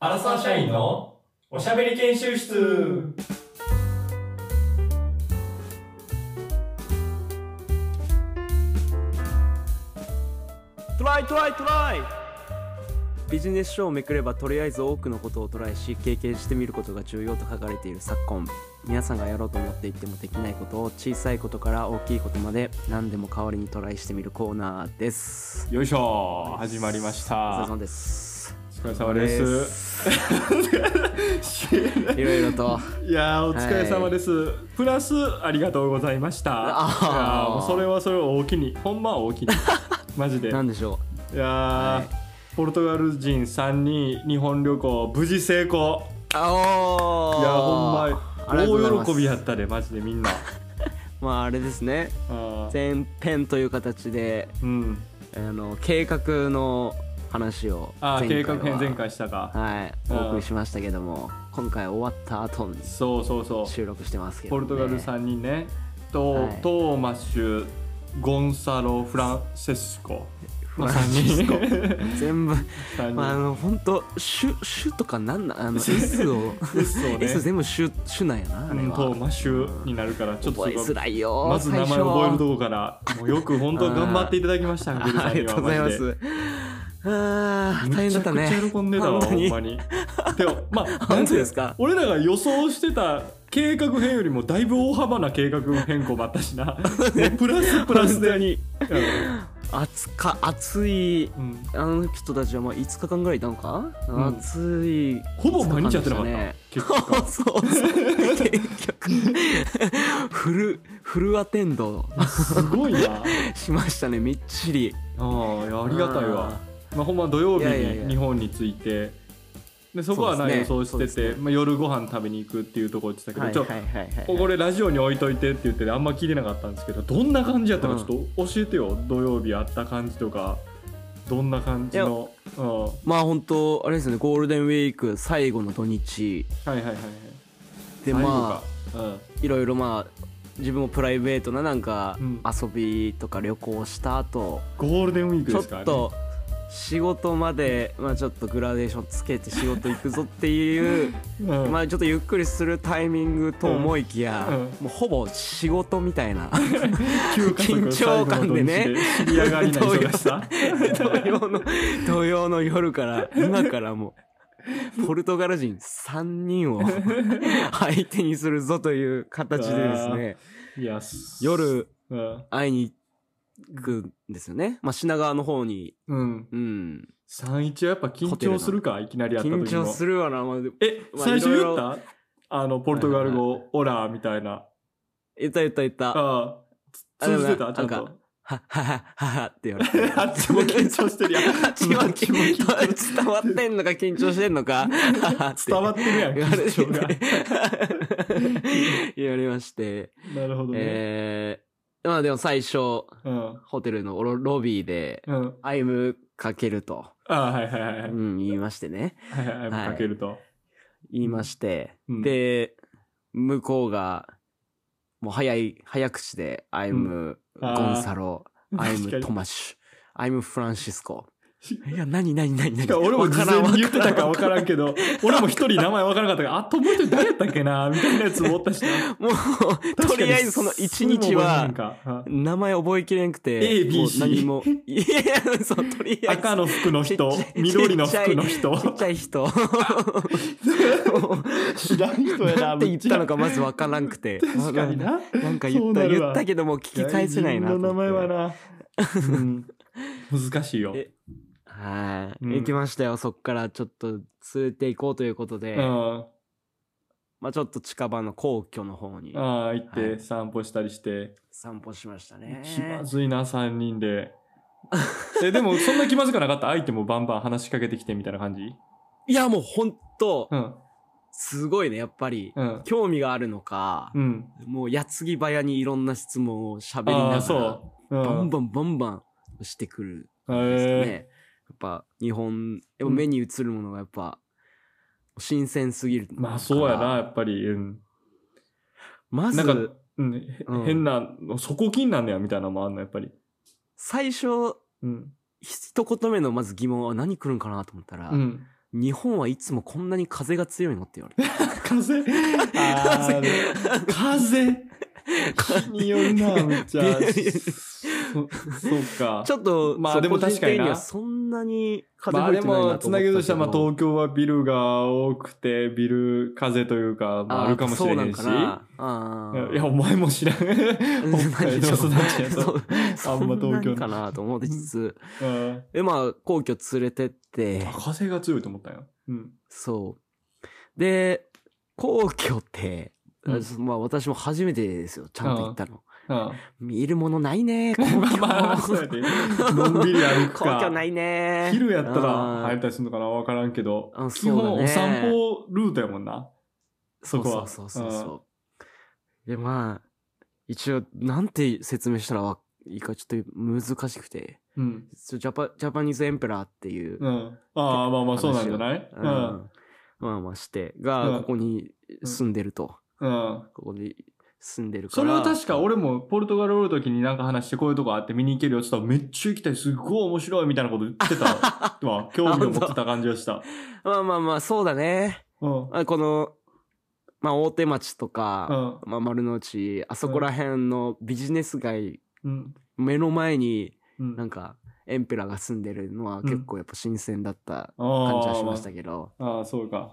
アラサー社員のおしゃべり研修室。トライトライトライ。ビジネス書をめくればとりあえず多くのことをトライし経験してみることが重要と書かれている昨今。皆さんがやろうと思っていてもできないことを小さいことから大きいことまで何でも代わりにトライしてみるコーナーです。よいしょ始まりましたお疲れ様ですお疲れ様です。いろいろと。いやーお疲れ様です、プラスありがとうございました。いやあーーもうそれはそれは大きに。ほんまは大きに。マジで。いや何でしょー、はポルトガル人3人日本旅行無事成功。うあおー。いやほんま大喜びやったでマジでみんな。まああれですね。前編という形でうん。あの計画の話をあー計画編は前回したか。はい。うん。お送りしましたけども今回終わった後にそうそうそう。収録してますけど、ね、ポルトガル3人ね。と、はい。トーマッシュゴンサロフランセスコ。フランシスコ。3人。全部、まあ、あの本当種種とかなんなんあの S を。S をね。S 全部種種なんやなあれうんは、トーマッシュになるからちょっと覚えづらいよまず名前覚えるとこからもうよく本当頑張っていただきましたありがとうございますあー大変だったね。めちゃくちゃ喜んでたわほんまに。でもまあ 本当ですか？俺らが予想してた計画編よりもだいぶ大幅な計画変更もあったしな。もうプラスプラスで。に。暑か暑い。うん。あの人たちはまあ5日間ぐらいいたのか、ん。暑い。ほぼ毎日やってなかった、ね。結 そう果そう。結局。フルフルアテンド。すごいな。あしましたねみっちり。あいやありがたいわまあ、ほんま土曜日に日本に着いてでそこはな、予想してて、そうですね。まあ、夜ご飯食べに行くっていうところ言ってたけど、ちょはいはいはい。はいこれラジオに置いといてって言ってあんま聞いてなかったんですけどどんな感じやったかうんちょっと教えてよ、土曜日あった感じとかどんな感じのうん。はいまあ本当あれですねゴールデンウィーク最後の土日。はいはいはいで最後まあか。うん。いろいろまあ自分もプライベートななんかうん。遊びとか旅行した後、ゴールデンウィークちょですからね。っと仕事まで、まあ、ちょっとグラデーションつけて仕事行くぞっていううん。まあちょっとゆっくりするタイミングと思いきや、うん。うんもうほぼ仕事みたいな急加速緊張感でね。最後の土日で知り上がりな忙しさ。土曜の土曜の夜から今からもうポルトガル人3人を相手にするぞという形でですね。いやす夜うん。会いに行くんですよね、まあ、品川の方に。うん。うん。31はやっぱ緊張するか？いきなりやった時も。緊張するわな、まあ、えまあ最初言った？あのポルトガル語オラーみたいな。言った言った言った。はあ。あ通じてた？あちゃんと。なんかははははって言われて。あっちも緊張してるやん。あっちも緊張し伝わってん。のか緊張してんのか？伝わってるやん言われ緊張が。て 言われまして、なるほどね。えー、まあでも最初うん。ホテルのロビーでうん「 I'm かける」と、ああはいはいはいはい。うん、言いましてね。はいはいはい。かけると。言いまして、うん。で向こうがもう早い早口で「 I'm ゴンサロ」「 I'm トマッシュ」「 I'm フランシスコ」いや何何何何？俺も事前に言ってたか分らからんけど俺も一人名前分からなかったからあともう一人誰やったっけなみたいなやつもおったし もうとりあえずその一日は名前覚えきれんくて A B C 何も。いやそうとりあえず。赤の服の人緑の服の人。ちっちゃい人。知らん人やななんて言ったのかまずわからんくて。確かにな。なんか言った言ったけども聞き返せないなの名前はな、うん。難しいよ。えはい、うん。行きましたよ。そっからちょっと連れて行こうということで、うん。まあちょっと近場の皇居の方に。ああ行っはい。て散歩したりして、散歩しましたね。気まずいな3人で。えでもそんな気まずくなかった？相手もバンバン話しかけてきてみたいな感じ？いやもうほんとうん。すごいねやっぱり、うん。興味があるのか、うん。もう矢継ぎ早にいろんな質問を喋りながらバンバンバンバンしてくるんですね。やっぱ日本、やっぱ目に映るものがやっぱ新鮮すぎる。まあそうやなやっぱり。うん。まずなん、か、うん、へうん。変な底金なんだよみたいなのもあんのやっぱり。最初、うん。一言目のまず疑問は何来るんかなと思ったら、うん。日本はいつもこんなに風が強いのって言われて。風？風。気によるな、めっちゃ。そそうか。ちょっと、まあでも確かになそんなに風まあで吹いてないなも、つなげるとしたら、まあ東京はビルが多くて、ビル風というか、まああるかもしれなんかなあーいや、お前も知らん。北海道育ちやと。そあんま東京かなと思ってつつ、うんで、まあ、皇居連れてってあ、風が強いと思ったよ。うん。そう。で、皇居って、うんまあ私も初めてですよ、ちゃんと行ったの。あ見るものないね。まあまあ、そうやで。のんびり歩くか。皇居ないね。昼やったら入ったりするのかなわからんけどあ。基そうだね本お散歩ルートやもんな。そこはそうそうそうそう。で、まあ、一応、なんて説明したらわいいかちょっと難しくて、うん。ジャパジャパニーズエンペラーっていう、うん。ああ、まあまあそうなんじゃない？うんまあまあして、が、うんここに住んでると。うん。うん。ここに住んでるかそら。れは確か俺もポルトガルおる時になんか話してこういうとこあって見に行けるよって言ったらめっちゃ行きたいすっごい面白いみたいなこと言ってた わ興味を持ってた感じがした。まあまあまあ、そうだね。うん。あこの、まあ大手町とか、うん。まあ丸の内、あそこら辺のビジネス街、うん。目の前にうん。なんか、エンペラーが住んでるのは結構やっぱ新鮮だった感じはしましたけど、ああ、そうか。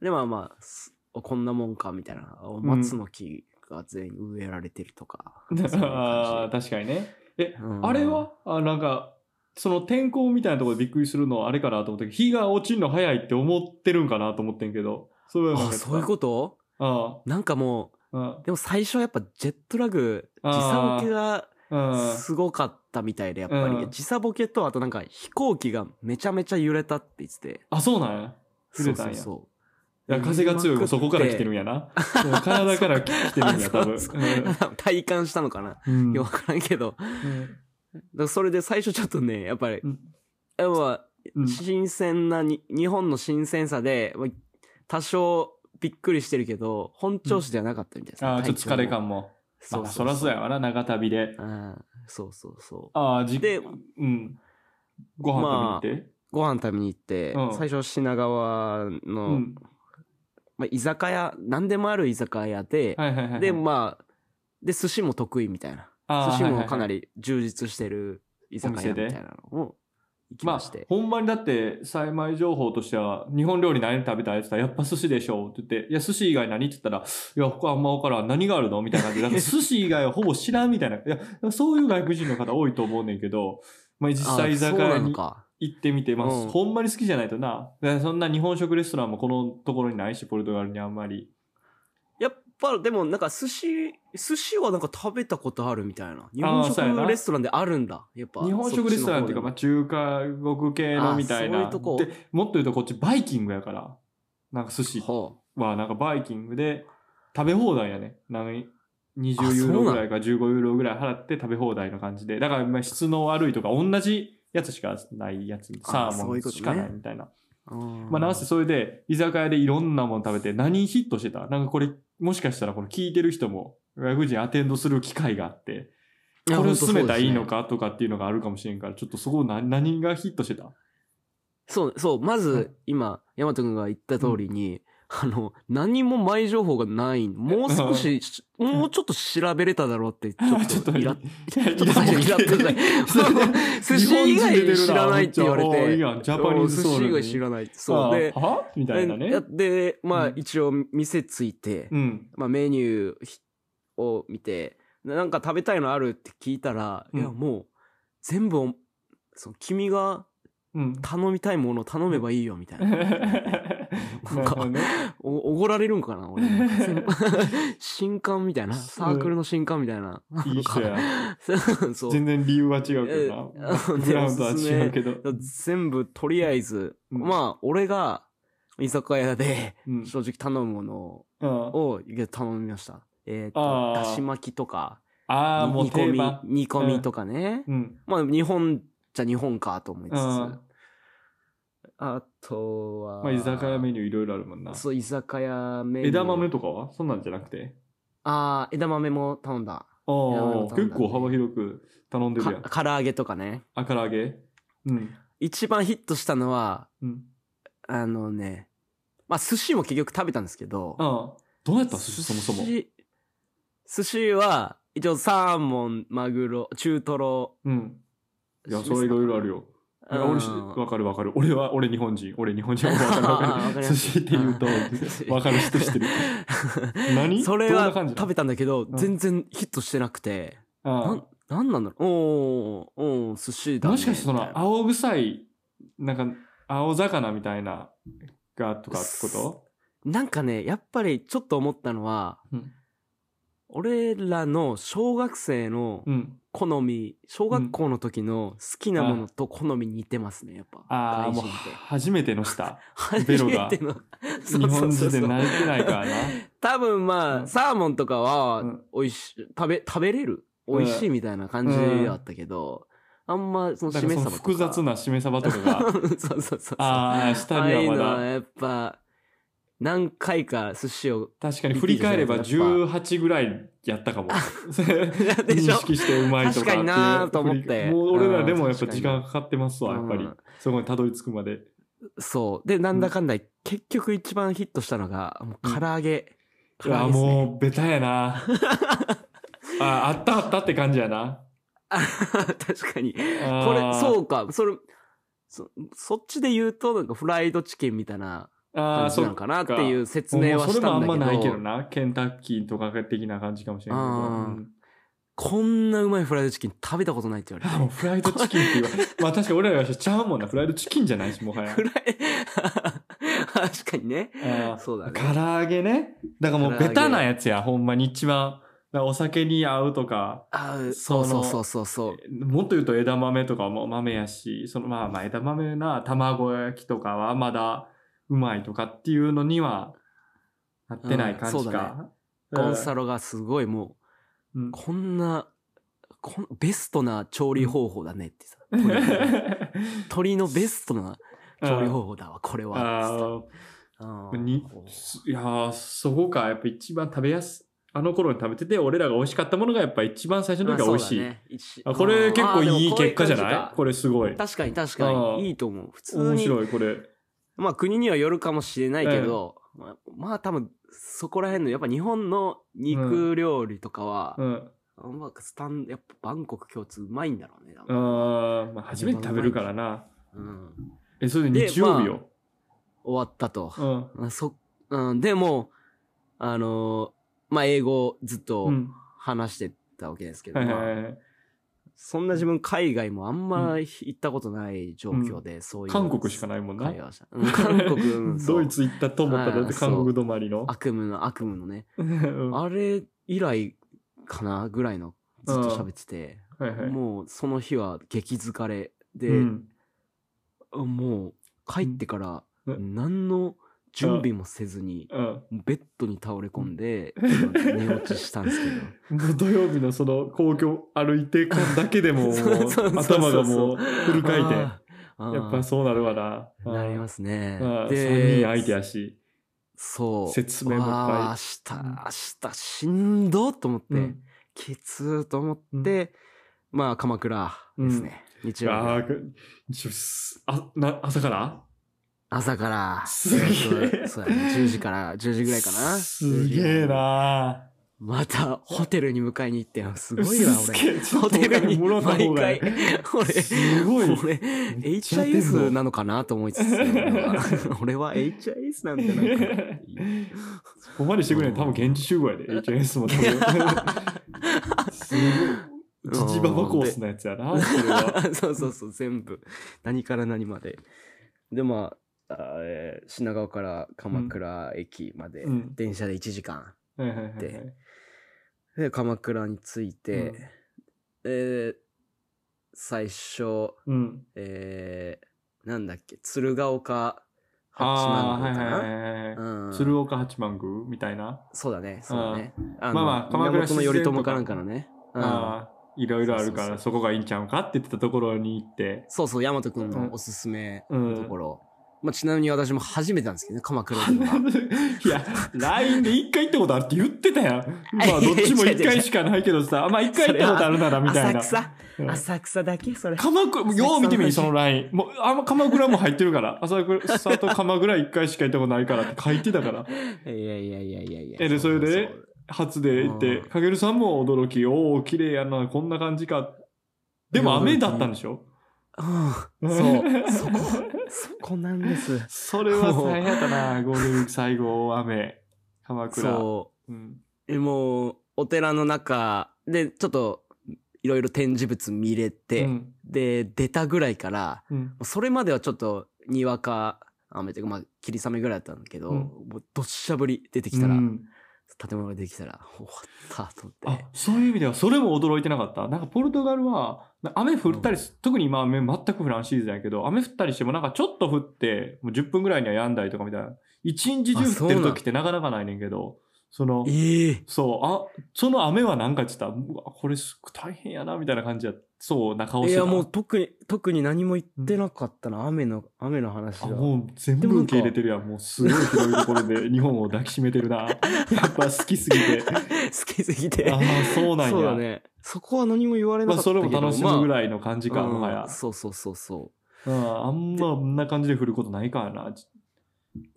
でまあまあ、すこんなもんかみたいな、松の木が全員植えられてるとか。ああ、確かにね。え、うんあれは？あなんか、その天候みたいなところでびっくりするのはあれかなと思ったけど、日が落ちるの早いって思ってるんかなと思ってんけど、そういうそういうこと？あなんかもう、でも最初はやっぱジェットラグ、時差ボケがあ、すごかったみたいで、やっぱり。うん時差ボケと、あとなんか飛行機がめちゃめちゃ揺れたって言ってて。あ、そうなんや。揺そうれたんや。そうそう。いや風が強いもそこから来てるんやな。うん体から来てるんや、多分。あそう体感したのかな、うんいやわからんけど。だからそれで最初ちょっとね、やっぱり、うんやっぱうん新鮮なに、日本の新鮮さで、まあ多少びっくりしてるけど、本調子ではなかったみたいです、ああ、ちょっと疲れ感も。まあ、そらそうやわな、長旅で。うんそうそうそう。ああ、じでうん。ご飯食べに行って？ご飯食べに行って、うん最初品川の、うん。まあ、居酒屋、何でもある居酒屋で、はいはいはいはい。で、まあ、で、寿司も得意みたいな。寿司もかなり充実してる居酒屋みたいなのを行きまあまして。、ほんまにだって、幸い情報としては、日本料理何食べたいって言ったら、やっぱ寿司でしょって言って、いや、寿司以外何って言ったら、いや、他あんま分からん。何があるのみたいな感じで、寿司以外はほぼ知らんみたいな。いや、そういう外国人の方多いと思うねんけど、まあ、実際居酒あそう屋になのか。行ってみて、まあ、うんほんまに好きじゃないとな。だからそんな日本食レストランもこのところにないし、ポルトガルにあんまり。やっぱ、でもなんか寿司、寿司はなんか食べたことあるみたいな。日本そうやな食レストランであるんだ。やっぱ。日本食レストランっていうか、まあ、中華国系のみたいな。あそういうとこで、もっと言うとこっちバイキングやから。なんか寿司ははなんかバイキングで食べ放題やね。なんか20あユーロぐらいか15ユーロぐらい払って食べ放題の感じで。だからまあ質の悪いとか同じやつしかないやつ。サーモンしかないみたいな。あ。まあなんせそれで居酒屋でいろんなもの食べて何ヒットしてた？なんかこれもしかしたらこの聞いてる人も外国人アテンドする機会があって、これを進めたらいいのかとかっていうのがあるかもしれんから、ちょっとそこ何何がヒットしてた？そう、そう、まうんず、今、ヤマト君が言った通りに、あの、何も前情報がない。もう少し、もうちょっと調べれただろうって、ちょっとイラッ、ちょちょっと最初イラッとした。寿司以外知らないって言われて。ジャパニーズ寿司以外知らない。そう。で、みたいなねや。で、まあうん一応店ついて、うん。まあメニューひを見て、なんか食べたいのあるって聞いたら、うんいやもう、全部お、その君がうん。頼みたいものを頼めばいいよみたいな。なるほどね。お、おごられるんかな俺。新刊みたいな。サークルの新刊みたいな。いい人や。全然理由は違うけどな。えブラウンとは違うけど。全部、とりあえず、うんまあ、俺が、居酒屋で、うん正直頼むものうんを頼みました。えっ、と、だし巻きとか、ああ、もう煮込み定番。、煮込みとかね。うん。まあ、日本じゃ日本かと思いつつ。うんあとは、まあ、居酒屋メニューいろいろあるもんな。そう、居酒屋メニュー。枝豆とかは？そんなんじゃなくて？ああ、枝豆も頼んだ。ああ結構幅広く頼んでるやん。か唐揚げとかね。あ、唐揚げ？うん。一番ヒットしたのは、うん。あのねまあ寿司も結局食べたんですけどうん。どうやった？寿司そもそも。寿司は一応サーモンマグロ中トロうん。いや、それいろいろあるよ。わかるわかる。俺は、俺日本人。俺日本人。わかるわかる。寿司って言うと、わかる人してる。何？それは食べたんだけど、ん全然ヒットしてなくて、あなんなんなんだろう？おーおー寿司だ、ね、もしかしてその青臭い、なんか、青魚みたいな、が、とかってこと？なんかねやっぱりちょっと思ったのは、うん俺らの小学生のうん。好み、小学校の時の好きなものと好み似てますねやっぱ。ああ、もう、初めての舌。初ベロが。めてのそう。日本人で慣れてないからな。多分まあ、うん。サーモンとかはうん。美味しい食べ食べれる？美味しいみたいな感じだったけど、あんまそのだからそのしめ鯖とか複雑なしめ鯖とかが、そうそうそうそう。ああ、下ああいうにはまだ。のはやっぱ何回か寿司を確かに振り返ればリピートし18ぐらいやったかも。で認識してうまいとか。確かになーと思ってもう俺らでもやっぱうん時間かかってますわ、やっぱりうん。そこにたどり着くまで。そうでなんだかんだ結局一番ヒットしたのがもう唐揚げ、唐いや、揚げですねもうベタやな。あ、あったあったって感じやな。あ確かにここれそうかそれそそっちで言うとなんかフライドチキンみたいな感じなのかなっていう説明はもうそれもあんしたんだけどまないけどな。ケンタッキーとか的な感じかもしれないけど。こんなうまいフライドチキン食べたことないって言わあもうれてフライドチキンって言わ まあ確かに俺らがしちゃうもんな。フライドチキンじゃないし、もはやフ。ライ 確かにねあーそうだね唐揚げね。だからもうベタなやつや、ほんまに一番。お酒に合うとか、あそのそうそうそうそうそうもっと言うと枝豆とかも豆やし、そのまあまあ枝豆な卵焼きとかはまだうまいとかっていうのにはなってない感じうんそうだか。ゴンサロがすごいもうん。うこんなこんベストな調理方法だねってさ。うん鶏のベストな調理方法だわこれは。あにいやーそこか。やっぱ一番食べやすあの頃に食べてて俺らが美味しかったものがやっぱ一番最初の時は美味しい、あこれ結構いい結果じゃない？これすごい。確かに確かに。いいと思う。普通面に白いこれまあ国にはよるかもしれないけど、まあ、まあ多分そこら辺のやっぱ日本の肉料理とかは、うん。あんまスタンやっぱバンコク共通うまいんだろうね多あまあ、初めて食べるからな。うん、えそれで日曜日よ、終わったと、うん。あそうん、でもあのーまあ英語ずっとうん。話してたわけですけど、はいまあはいはいそんな自分海外もあんま行ったことない状況で、そういう。韓国しかないもんな。会話した、うん。韓国、ドイツ行ったと思ったらだって韓国止まりの。悪夢の悪夢のね。あれ以来かなぐらいのずっと喋ってて、いはい。もうその日は激疲れで、うん。もう帰ってからうん。何の準備もせずに、うん。ベッドに倒れ込んで、寝落ちしたんですけど。土曜日のその皇居歩いてこんだけでも 頭がもうフル回転。やっぱそうなるわな。なりますね。うん。で3人相手やし。そう。説明もいっぱい明日、明日しんどと思って、うん。きつーと思って、まあ鎌倉ですね。日曜日。ああな朝から？朝から。すげえそうやね。10時から、10時ぐらいかな。すげえなまたホテルに迎えに行って、すごいわ、俺。ホテルに毎回、俺、すごい俺、HIS なのかなと思いつつ、俺は HIS なんてな。そこまでしてくれない多分現地集合やで HNS も多分すごいジジババコースのやつやなそれは そうそうそう、全部。何から何まで。で、まあ、あえー品川から鎌倉駅まで、うん。電車で1時間。はいはいはいはい。でで、鎌倉に着いて、うん。えー最初、うん。えーなんだっけ、鶴岡八幡宮かな、はいはいはいうん。鶴岡八幡宮みたいな？そうだね、そうだね。あのまあまあ鎌倉源頼朝かなんかかのね。うん。ああいろいろあるからそこがいいんちゃうかって言ってたところに行って。そうそう、大和くんのおすすめのところ。まあ、ちなみに私も初めてなんですけどね、鎌倉行くのが。いや、LINE で一回行ったことあるって言ってたやん。まあ、どっちも一回しかないけどさ、まあ一回行ったことあるならみたいな。浅草うん浅草だけ？それ。鎌倉、よう見てみ、その LINE。もう、あんま鎌倉も入ってるから。朝倉と鎌倉一回しか行ったことないからって書いてたから。いやいやいやいやいや。えでそれでう初で行ってうん、かげるさんも驚き、おお、綺麗やな、こんな感じか。でも雨だったんでしょ？うん。そう。そこ、そこなんです。それは大変やったな、ゴールデンウィーク最後、雨。鎌倉。そう。うん。えもう、お寺の中で、ちょっと、いろいろ展示物見れて、うんで、出たぐらいから、うん。それまではちょっと、にわか雨というか、まあ、霧雨ぐらいだったんだけど、うんもう、どっしゃぶり出てきたら、うん建物が出てきたら、終わったと思あって。そういう意味ではそれも驚いてなかった？なんかポルトガルはな雨降ったりす、特に今雨全く降らんシーズンやけど雨降ったりしてもなんかちょっと降ってもう10分ぐらいには止んだりとかみたいな。一日中降ってる時ってなかなかないねんけど。そのええそうあその雨は何かって言ったらうわこれす大変やなみたいな感じやそうな顔してたいや、もう特に、特に何も言ってなかったな、雨の、雨の話は。あもう全部受け入れてるやんもうすごい広いところで 日本を抱きしめてるなやっぱ好きすぎて 好きすぎて。ああそうなんやそうだね。そこは何も言われなまあかったけど。それも楽しむぐいらいの感じか、もはや。そうそうそうそう。うん、あんまこんな感じで降ることないからな。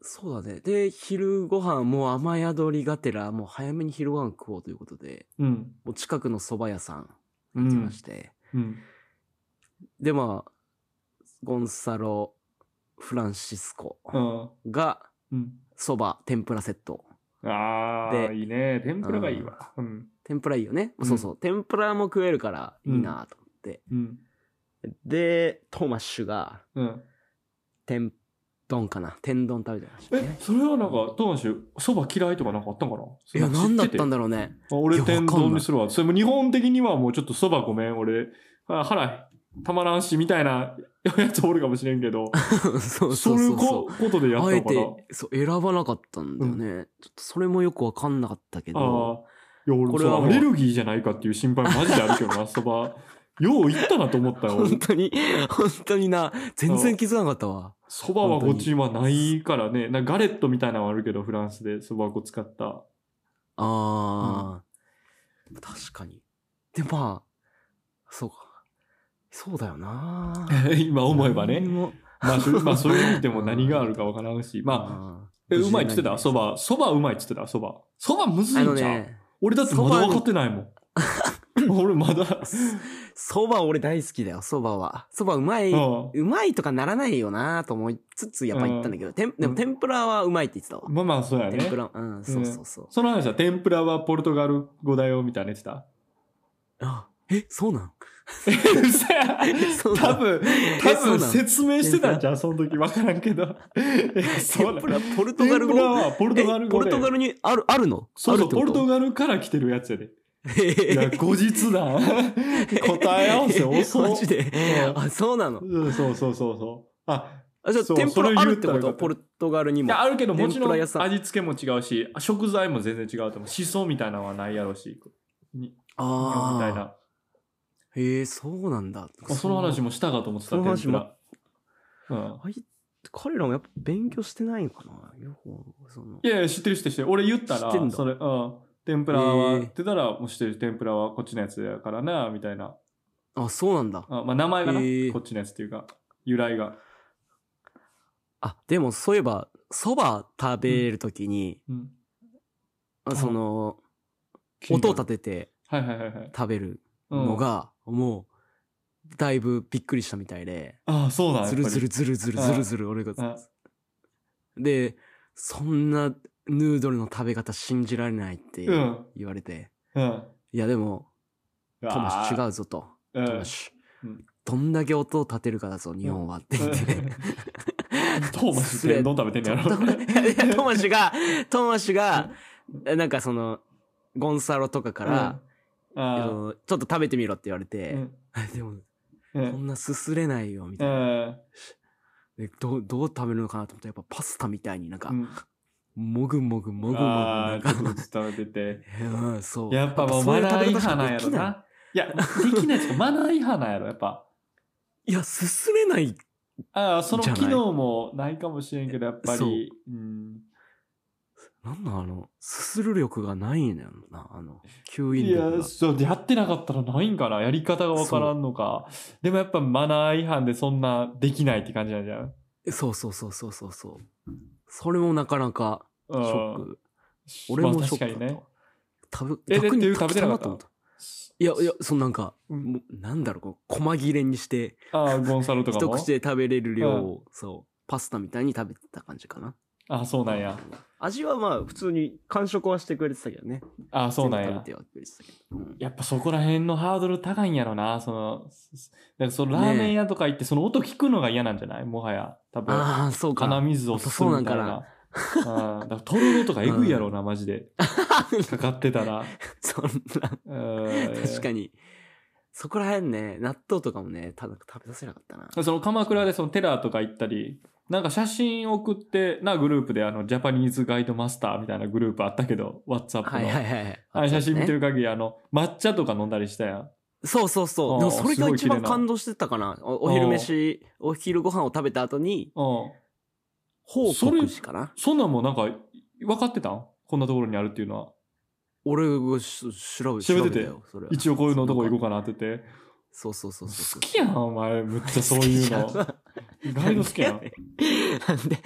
そうだね。で、昼ご飯もう雨宿りがてら、もう早めに昼ご飯食おうということで、うん。もう近くの蕎麦屋さんうん行きま。して、うん。で、まあ、ゴンサロ・フランシスコうん。が、うん。蕎麦、天ぷらセット。ああ、でいいね。天ぷらがいいわ。うん。天ぷらいいよね。うんそうそう。天ぷらも食えるからいいなと思って。うん。で、トーマッシュが、うん。天丼かな。天丼食べてましたえね、。それはなんか、トーマシュ、そば嫌いとかなんかあったんかな？いや、何だったんだだろうね。俺天丼にするわ。それも日本的にはもうちょっとそばごめん。俺、あ腹たまらんし、みたいな やつおるかもしれんけど、そうそいうそう。こことでやったのかな？て、そう、選ばなかったんだよね。ちょっとそれもよくわかんなかったけああど。。いや、俺さ、これはアレルギーじゃないかっていう心配マジであるけどな、そば。よう行ったなと思ったよ。本当に、本当にな、全然気づかなかったわ。そばはこっちはないからね。なガレットみたいなのはあるけど、フランスでそば粉使った。ああ、確かに。で、まあ、そうか。そうだよな。今思えばね。まあ、そまあ、そういう意味でも 何があるかわからんし。まあ、あえうまいって言ってた？そば。そばうまいって言ってた？そば。そばむずあいんちゃう、のね、俺だってまだ分かってないもん。俺まだ。そば俺大好きだよ、そばは。そばうまい、うまいとかならないよなと思いつつ、やっぱ言ったんだけど、てんでも天ぷらはうまいって言ってたわ。まあまあ、そうやね。天ぷら、うん、そうそうそう。その話は天ぷらはポルトガル語だよみたいな言ってた？あ、え、そうなん？多分、え多分説明してたんじゃん、その時。わからんけど。天ぷら、ポルトガル語？ポルトガルえ語で。ポルトガルにある、あるの？そうそう、ポルトガガルから来てるやつやで。ル。いや、後日談。答え合わせ遅 マジでうんあ、そうなの？うんそうそうそうそう。あ、あ、じゃあ天ぷらあるってこと？ポルトガルにも。いや、あるけどもちろん味付けも違うし、食材も全然違うと思う。しそみたいなのはないやろうし。にああ。みたいな。へえ、そうなんだ。あその話もしたかと思ってた、天ぷら。うん。彼らもやっぱ勉強してないのかな？よく、そのい。やいや、知ってる知ってる知ってる。俺言ったら、知ってんだそれ、うん。天ぷらは、へえってたら、もう知ってる天ぷらはこっちのやつやからな、みたいな。あ、そうなんだ。あまあ、名前がな、へえこっちのやつっていうか、由来が。あ、でもそういえば、蕎麦食べるときに、うん。あその、音を立ててはいはいはいはい。食べるうんのが、もう、だいぶびっくりしたみたいで、ああ、そうなんずるずるずるずるずるずる、俺があ。で、そんなヌードルの食べ方信じられないってうん。言われて、うん。いやでも、トマシ違う。うぞと。うん。トマシうん。どんだけ音を立てるかだぞ、日本はって言って。トーマス天丼食べてんねやろ。いやいやトマシが、トマシが、なんかその、ゴンサロとかから、うん、ああのちょっと食べてみろって言われて、うん。でも、うこんんなすすれないよ、みたういな。ん。でどう、どう食べるのかなと思ったら、やっぱパスタみたいになんかう、んもぐもぐもぐもぐ、なんかちょっと食べてて。うん、そう。やっぱもうマナー違反なんやろな。いや、できないですかマナー違反なんやろ、やっぱ。いや、すすれないああ、その機能もないかもしれんけど、やっぱり。うん。なんなんあの、すする力がないんだよな、あの、吸引いや、力が。そう、やってなかったらないんかなやり方がわからんのか。でもやっぱマナー違反でそんなできないって感じなんじゃん。そうそうそうそうそうそう。それもなかなかシショック。俺もショックだった。確かにね。食べ、え逆にで食べてなかった？いやいや、そのなんか、うんもうなんだろう、こう細切れにして、ああ、ゴンサロとかも？一口で食べれる量を、そう、パスタみたいに食べてた感じかな。ああ、そうなんや。味はまあ、普通に完食はしてくれてたけどね。ああ、そうなんや全部食べ。てはくれてたけど。うんやっぱそこら辺のハードル高いんやろな。その、すだからそのラーメン屋とか行ってその音聞くのが嫌なんじゃない？もはや。多分。ああ、そうか。鼻水をするみたいな。ああだからトロロとかえぐいやろうな、マジで。かかってたら。そんな、確確かに。そこら辺ね、納豆とかもね、ただ食べさせなかったな。その鎌倉でそのテラーとか行ったり、なんか写真送ってなグループであのジャパニーズガイドマスターみたいなグループあったけど、WhatsApp の。はいはいはい。あれ写真見てる。る限りあの抹茶とか飲んだりしたやん。そうそうそう。でもそれが一番感動してたかな。おお昼飯、お昼ご飯を食べた後に、うん。報告しかな。そんなんもなんか分かってたん？こんなところにあるっていうのは。俺がし調べ調べてて一応こういうのとこ行こうか。かなってて。そうそうそうそう。好きやん、お前。むっちゃそういうの。意外と好きやん。なんで、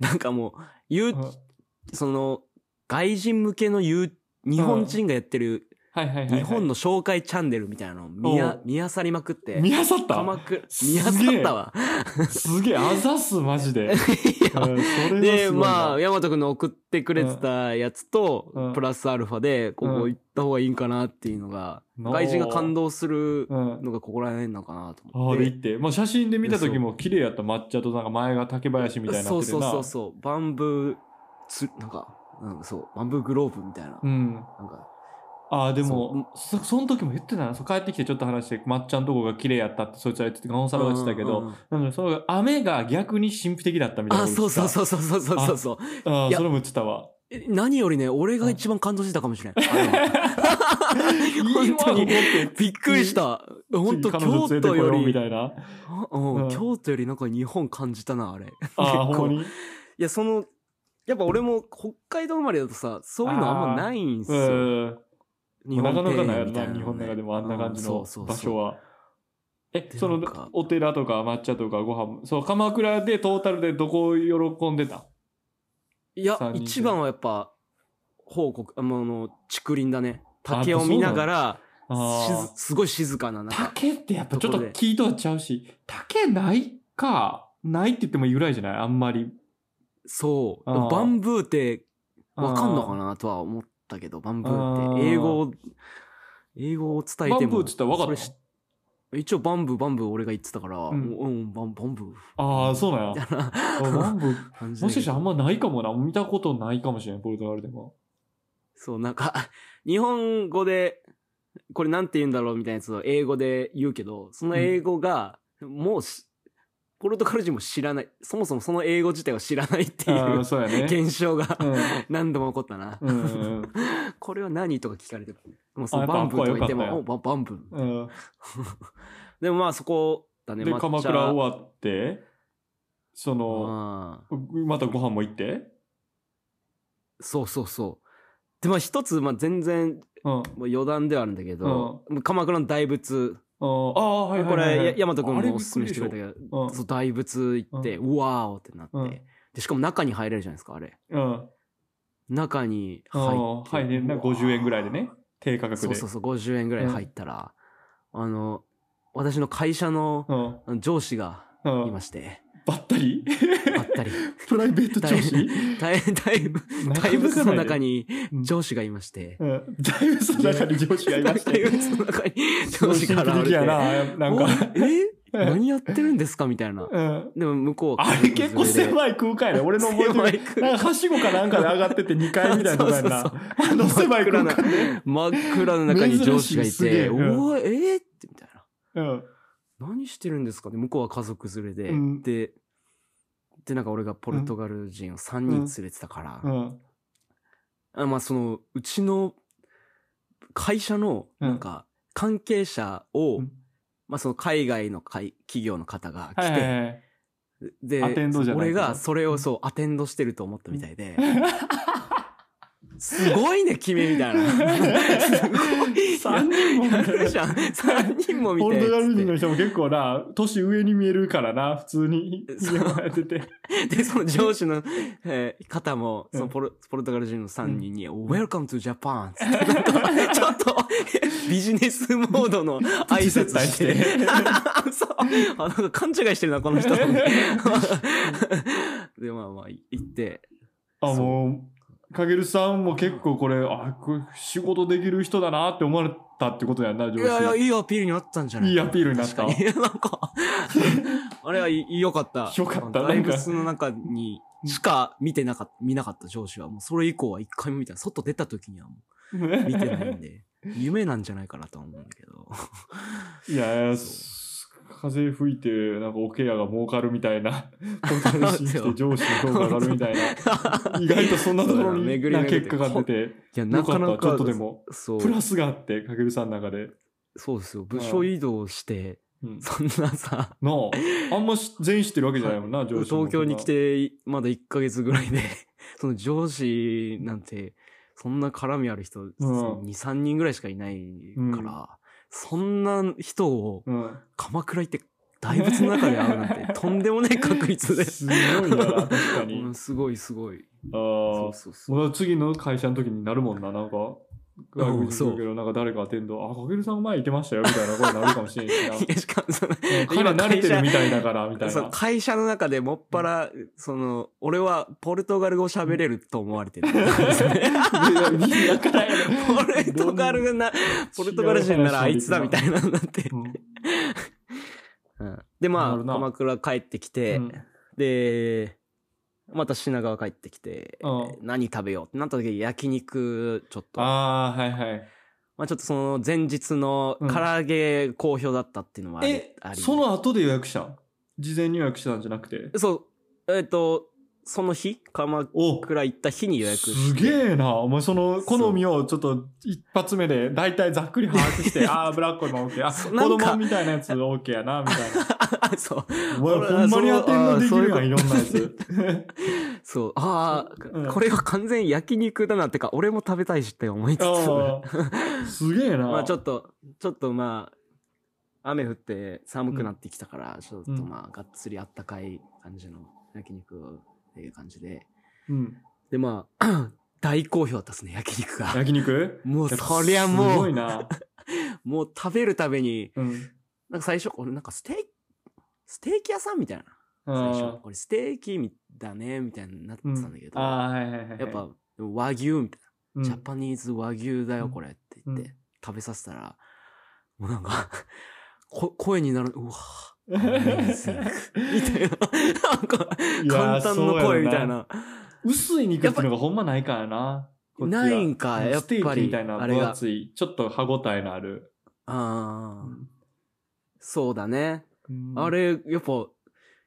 なんかもう、言う、その、外人向けの言う、日本人がやってる、はいはいはいはい。日本の紹介チャンネルみたいなのを見やお見漁りまくって。見漁った？鎌倉、見漁ったわ。すげえ、あざす、マジで。いやうんそれはすごいで、なまあ、ヤマト君の送ってくれてたやつと、うんプラスアルファで、ここ行った方がいいんかなっていうのが、うん外人が感動するうん。のがここら辺なのかなとあ思って。れ行って。まあ写真で見た時も綺麗やった抹茶となんか前が竹林みたいになってるな。そうそうそうそう。バンブー、つ、なんか、なんかそう、バンブーグローブみたいな。うん。なんか、ああ、でも、そ、その時も言ってたな。そう帰ってきてちょっと話して、抹茶のとこが綺麗やったってそいつは言ってて、ゴンサロが言ってたけど、うんうんうんなんかその雨が逆に神秘的だったみたいなあ。そうそうそうそうそうそうそう。ああ、それも言ってたわ。え何よりね、俺が一番感動してたかもしれない。あの 本当にびっくりした。本当京都よこようみり、たいな。あうんうん京都よりなんか日本感じたな、あれ。あに？いや、その、やっぱ俺も北海道生まれだとさ、そういうのあんまないんすうよ。ん。日本なかなかないな、日本の中でもあんな感じうの場所は。え、でそのお寺とか抹茶とかご飯、そう、鎌倉でトータルでどこを喜んでた？いや一番はやっぱ、報告、あの、竹林だね。あ竹を見ながら、すごい静かな、なんか。竹ってやっぱちょっと聞いとはちゃうし、竹ないか。ないって言ってもいいぐらいじゃない？あんまり。そう。バンブーって、わかんのかななとは思ったけど、バンブあーーって。英語を、英語を伝えても。バンブーっったら分かった一応バンブー、バンブー俺が言ってたから、ううんん、バンバンブー。ああ、そうなんや。バンブー、もしかしたらあんまないかもな。見たことないかもしれない、ポルトガルでも。そう、なんか、日本語で、これなんて言うんだろうみたいなやつを英語で言うけど、その英語が、もうし、ポルトガル人も知らない、そもそもその英語自体を知らないっていうね。現象がうん何度も起こったな。うんうん これは何とか聞かれてもうそのバンブーとか言っても、おババンブー。うん。でもまあそこだね、で、鎌倉終わって、その、またご飯も行って、そうそうそう。で、まあ一つ、まあ全然、うん。もう余談ではあるんだけど、鎌倉の大仏、ああ、はいはいこはいはい。れ、や大和君もおすすめしてくれたけど、うんそう、大仏行って、うわーってなって、うんで、しかも中に入れるじゃないですか、あれ。うん。中にあ入あ、って。はいね。なんか50円ぐらいでね。低価格で。そうそうそう、50円ぐらい入ったら、あの、私の会社のうん。上司がうん。いまして、ばったり？ばったり、プライベート上司？大大ぶ大仏の中に上司がいまして、うん。大仏の中に上司がいまし大て。仏の中にすごい上司が現れて、な。なんか。おえ？何やってるんですかみたいな。うん。でも向こうはあれ結構狭い空間やね。俺の覚えてる。なんかはしごかなんかで上がってて2階みたいなとこやんな。あの狭い空間で。真っ暗の中に上司がいて、おい、えー？ってみたいな。うん。何してるんですか？ね向こうは家族連れで。うん。で、で、なんか俺がポルトガル人を3人連れてたから、うん。あまあその、うちの会社の、なんか、関係者を、うん。まあその海外の会企業の方が来て、はいはいはい。で、俺がそれをそう、アテンドしてると思ったみたいで、すごいね、君みたいな。すごい。三人もやるじゃん。三人も見て。ポルトガル人の人も結構な、年上に見えるからな、普通にやってて。てで、その上司の、えー方も、うんそのポルポルトガル人の3人に、Welcome to Japan! つってちょっとビジネスモードの 挨拶して。そう。あ、なんか勘違いしてるな、この人。で、まあまあ、行って。あ、もう、かげるさんも結構これ、あ、これ仕事できる人だなって思われたってことやんな、上司。いやいや、いいアピールになったんじゃない？いいアピールになった？確かに。なんか、あれはい良かった。良かった大仏の中にしか見てなかった、見なかった上司は、もうそれ以降は一回も見てない。外出た時にはもう 見てないんで、夢なんじゃないかなとは思うんだけど。いやいや、風吹いて、なんかおケアが儲かるみたいな、ポルトガルて上司の評価上がるみたいな、意外とそんなところにな結果が出て、いや、なよかなか、ちょっとでも、プラスがあって、かげるさんの中で。そうですよ。部署移動して、うん。そんなさ、なあ、あんまし全員知ってるわけじゃないもんな、上司東京に来、て、まだ1ヶ月ぐらいで、その上司なんて、そんな絡みある人、2、3人ぐらいしかいないから、そんな人をうん。鎌倉行って大仏の中で会うなんて、とんでもない確率で。すごいな、確かに。うん、すごいすごい。あそあうそうそう。もう次の会社の時になるもんな、なんか。外国人そうだけど、なんか誰かアテンド、あ、かけるさん前いてましたよ、みたいなことになるかもしれんしな。いやしかもその、彼慣れてるみたいだから、みたいな。会社の中でもっぱら、その、俺はポルトガル語喋れると思われてる。ポルトガルな、ポルトガル人ならあいつだみたいななって。うんうんで、まあ、鎌倉帰ってきて、うんで、また品川帰ってきて、うん何食べようってなった時焼肉ちょっと、ああ、はいはい。まあちょっとその前日のうん唐揚げ好評だったっていうのもあり、えあ、りその後で予約したん？事前に予約したんじゃなくて？そう、えっ、と、その日、鎌お倉行った日に予約すして。げえな。お前その好みをちょっと一発目で大体ざっくり把握して、ああ、ブラックも OK。あ、子なんか供みたいなやつ OK やな、みたいな。そう。ほんまにアテンドできるやん、そういろんなやつ。そう。あうんあ、これは完全に焼肉だなってか、俺も食べたいしって思いつつ。すげえな。まあちょっと、ちょっとまあ、雨降って寒くなってきたから、ちょっとうんまあ、がっつりあったかい感じの焼肉っていう感じで。うん。で、まあ、大好評だったですね、焼肉が。焼肉？もう、そりゃすもう、ごいな。もう食べるために、うん。なんか最初、俺なんかステーキ、ステーキ屋さんみたいな。最初あ。俺ステーキみだね、みたいになってたんだけど。やっぱ、和牛みたいうん、な。ジャパニーズ和牛だよ、うんこれって言って、うん食べさせたら、もうなんか、こ声になる、うわ、みたいな、なんか、簡単な声みたい。な。薄い肉っていうのがほんまないからな。ないんかやっぱりステーキみたいな分厚い、ちょっと歯応えのある。ああ、そうだね。うんあれ、やっぱ、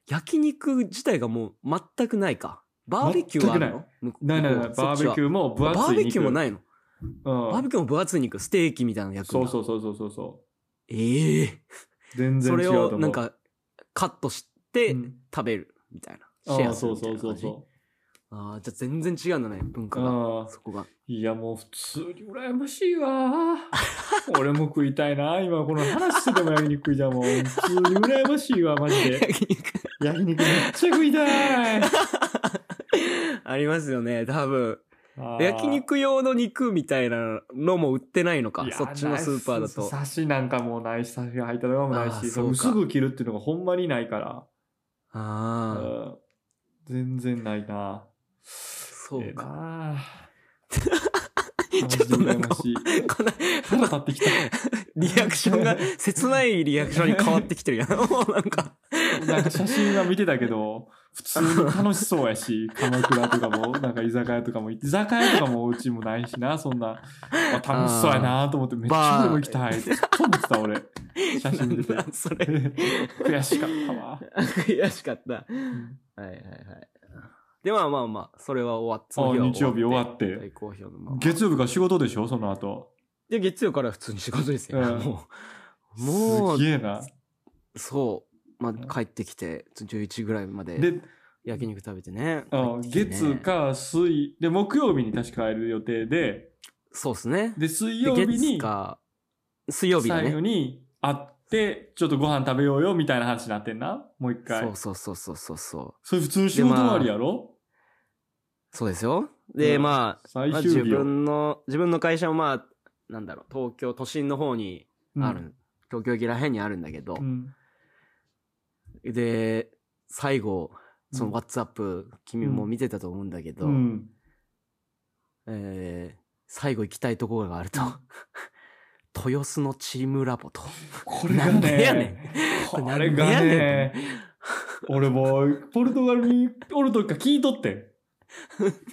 焼肉自体がもう全くないか。バーベキューはあるの？ないないない、バーベキューも分厚い肉。バーベキューもないの？うん。バーベキューも分厚い肉、ステーキみたいなの焼くんだ。そうそうそうそうそええう。全然それ違うと思う。をなんか、カットしてうん食べるみたいな。シあェアするみたいうな感じ？そうそああ、じゃあ全然違うんだね、文化う。が。そこが。いやもう普通に羨ましいわ。俺も食いたいな。今この話してても焼肉じゃんもう普通に羨ましいわ、マジで。焼肉焼肉めっちゃ食いたい。ありますよね、多分。焼肉用の肉みたいなのも売ってないのかそっちのスーパーだと。刺しなんかもうないし、刺しが入ったのもないし、そすぐ切るっていうのがほんまにないから。ああ、うん全然ないな。ええそうか。な ちょっとなんかこの、腹立ってきた。リアクションが、切ないリアクションに変わってきてるやん。も うなんか。なんか写真は見てたけど、普通に楽しそうやし、鎌倉とかも、なんか居酒屋とかも居酒屋とかもうちもないしな、そんな。あ楽しそうやなと思って、めっちゃでも行きたい。ずっと思ってた、俺。写真見ててなん。だそれ。悔しかったわ。悔しかった。はいうんはいはい。で、まあまあまあ、それは終わって、その日は日曜日終わって大好評のまま。月曜日から仕事でしょ？その後。で、月曜から普通に仕事ですよ。うんもう、もうす、げえな。そう。まあ、帰ってきて11時ぐらいまでで、焼肉食べてねうん帰ってね月か水、で、木曜日に確か帰る予定で、そうっすねで、水で曜日月に、か水曜日だ最後ねに会って、ちょっとご飯食べようよみたいな話になってんな？もう一回。そうそうそうそうそうそうそれ普通の仕事終わりやろ？そうですよ。で、うんまあ、最まあ自。分の自分の会社もまあなんだろう東京都心の方にある、東京駅らへんにあるんだけど。う、ん。で最後そのうん。WhatsApp、君も見てたと思うんだけど、うん。えー最後行きたいところがあると。豊洲のチームラボと。これがなんでやねね、ん。これがなんでやねね、俺もう、ポルトガルにおる時から聞いとってん。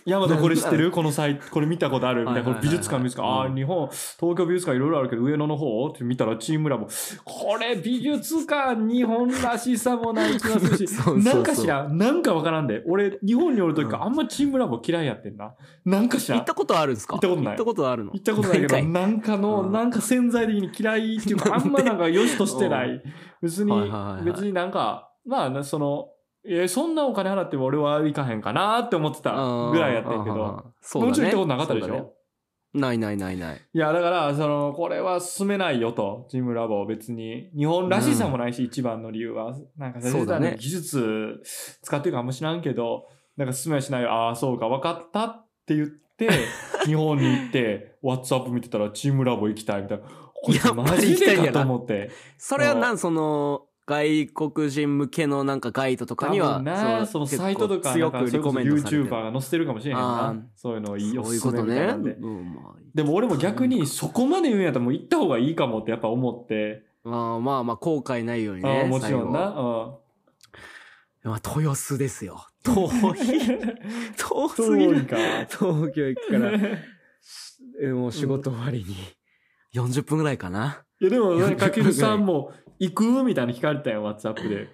ヤマトこれ知ってる？このサイト、これ見たことある？みたいな。これ美術館見つか、ああー、日本、東京美術館いろいろあるけど、上野の方？って見たらチームラボ。これ美術館、日本らしさもない気がするし、なんかしら？ん、なんかわからんで。俺、日本におる時からあんまチームラボ嫌いやってんな。なんかしら？ん行ったことあるんですか？行ったことない。行ったことあるの？行ったことないけど、なんかの、うん。なんか潜在的に嫌いっていうか、あんまなんか良しとしてない。別に別になんか、まあな、その、えーそんなお金払っても俺は行かへんかなって思ってたぐらいやってんけど、そうだねもちろん行ったことなかったでしょ？ないないないないいや、だから、その、これは進めないよと、ジムラボ別に。日本らしさもないし、一番の理由は。なんか、そうだね技術使ってるかもしらんけど、なんか進めはしないよ。ああ、そうか、分かったって言って、日本に行って、WhatsApp 見てたら、チームラボ行きたいみたいな。これマジでかと思って。それはなんその外国人向けのなんかガイドとかにはな、そのサイトとか、強くリコメントされてる。YouTuber が載せてるかもしれへんあなー。そういうのをいいよ、そういうことねおすすめみたいなんで。うんまあでも俺も逆にそこまで言うんやったらもう行った方がいいかもってやっぱ思って。まあまあまあ後悔ないようにあねーもちろんな。まあ豊洲ですよ。遠い。遠すぎる。東京駅から。えもう仕事終わりに。40分ぐらいかないやでも、40かけるさんも、行く？みたいな聞かれたよ、WhatsApp で。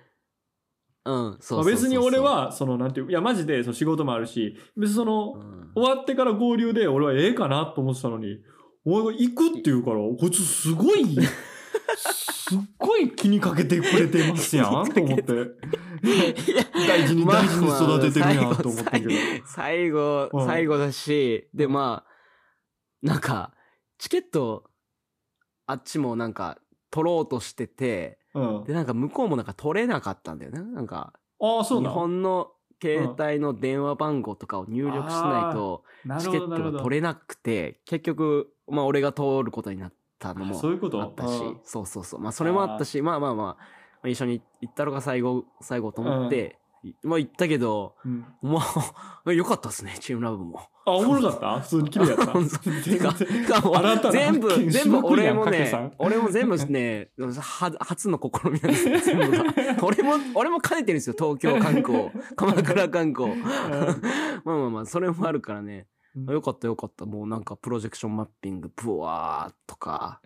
うんそうそうそうそうまあ別に俺は、その、なんていう、いや、マジで、その仕事もあるし、別にその、うん終わってから合流で、俺はええかなと思ってたのに、お前が行くって言うから、こいつすごい、すっごい気にかけてくれてますやん、と思って。大事にまあ大事に育ててるやまあん、と思ったけど。最後うん最後だしでまあなんかチケットあっちもなんか取ろうとしててうん。でなんか向こうもなんか取れなかったんだよね。なんかああ、そう日なの？本の携帯の電話番号とかを入力しないとなるチケッほどなるほど。トが取れなくて結局まあ俺が通ることになったのあもそういうこと？あったし。うん。そうそうそう。まあそれもあったしまあまあまあ一緒に行ったのが最後最後と思って、まあ行ったけどうんまあよかったっすねチームラブも。あ、おもろかった？普通に綺麗やった。てか、てか全部、全部俺もね俺も全部ね、は初の試みなんですよ、全部が。俺も、俺も兼ねてるんですよ、東京観光、鎌倉観光。まあまあまあ、それもあるからね。うんよかったよかった。もうなんかプロジェクションマッピング、ブワーとか、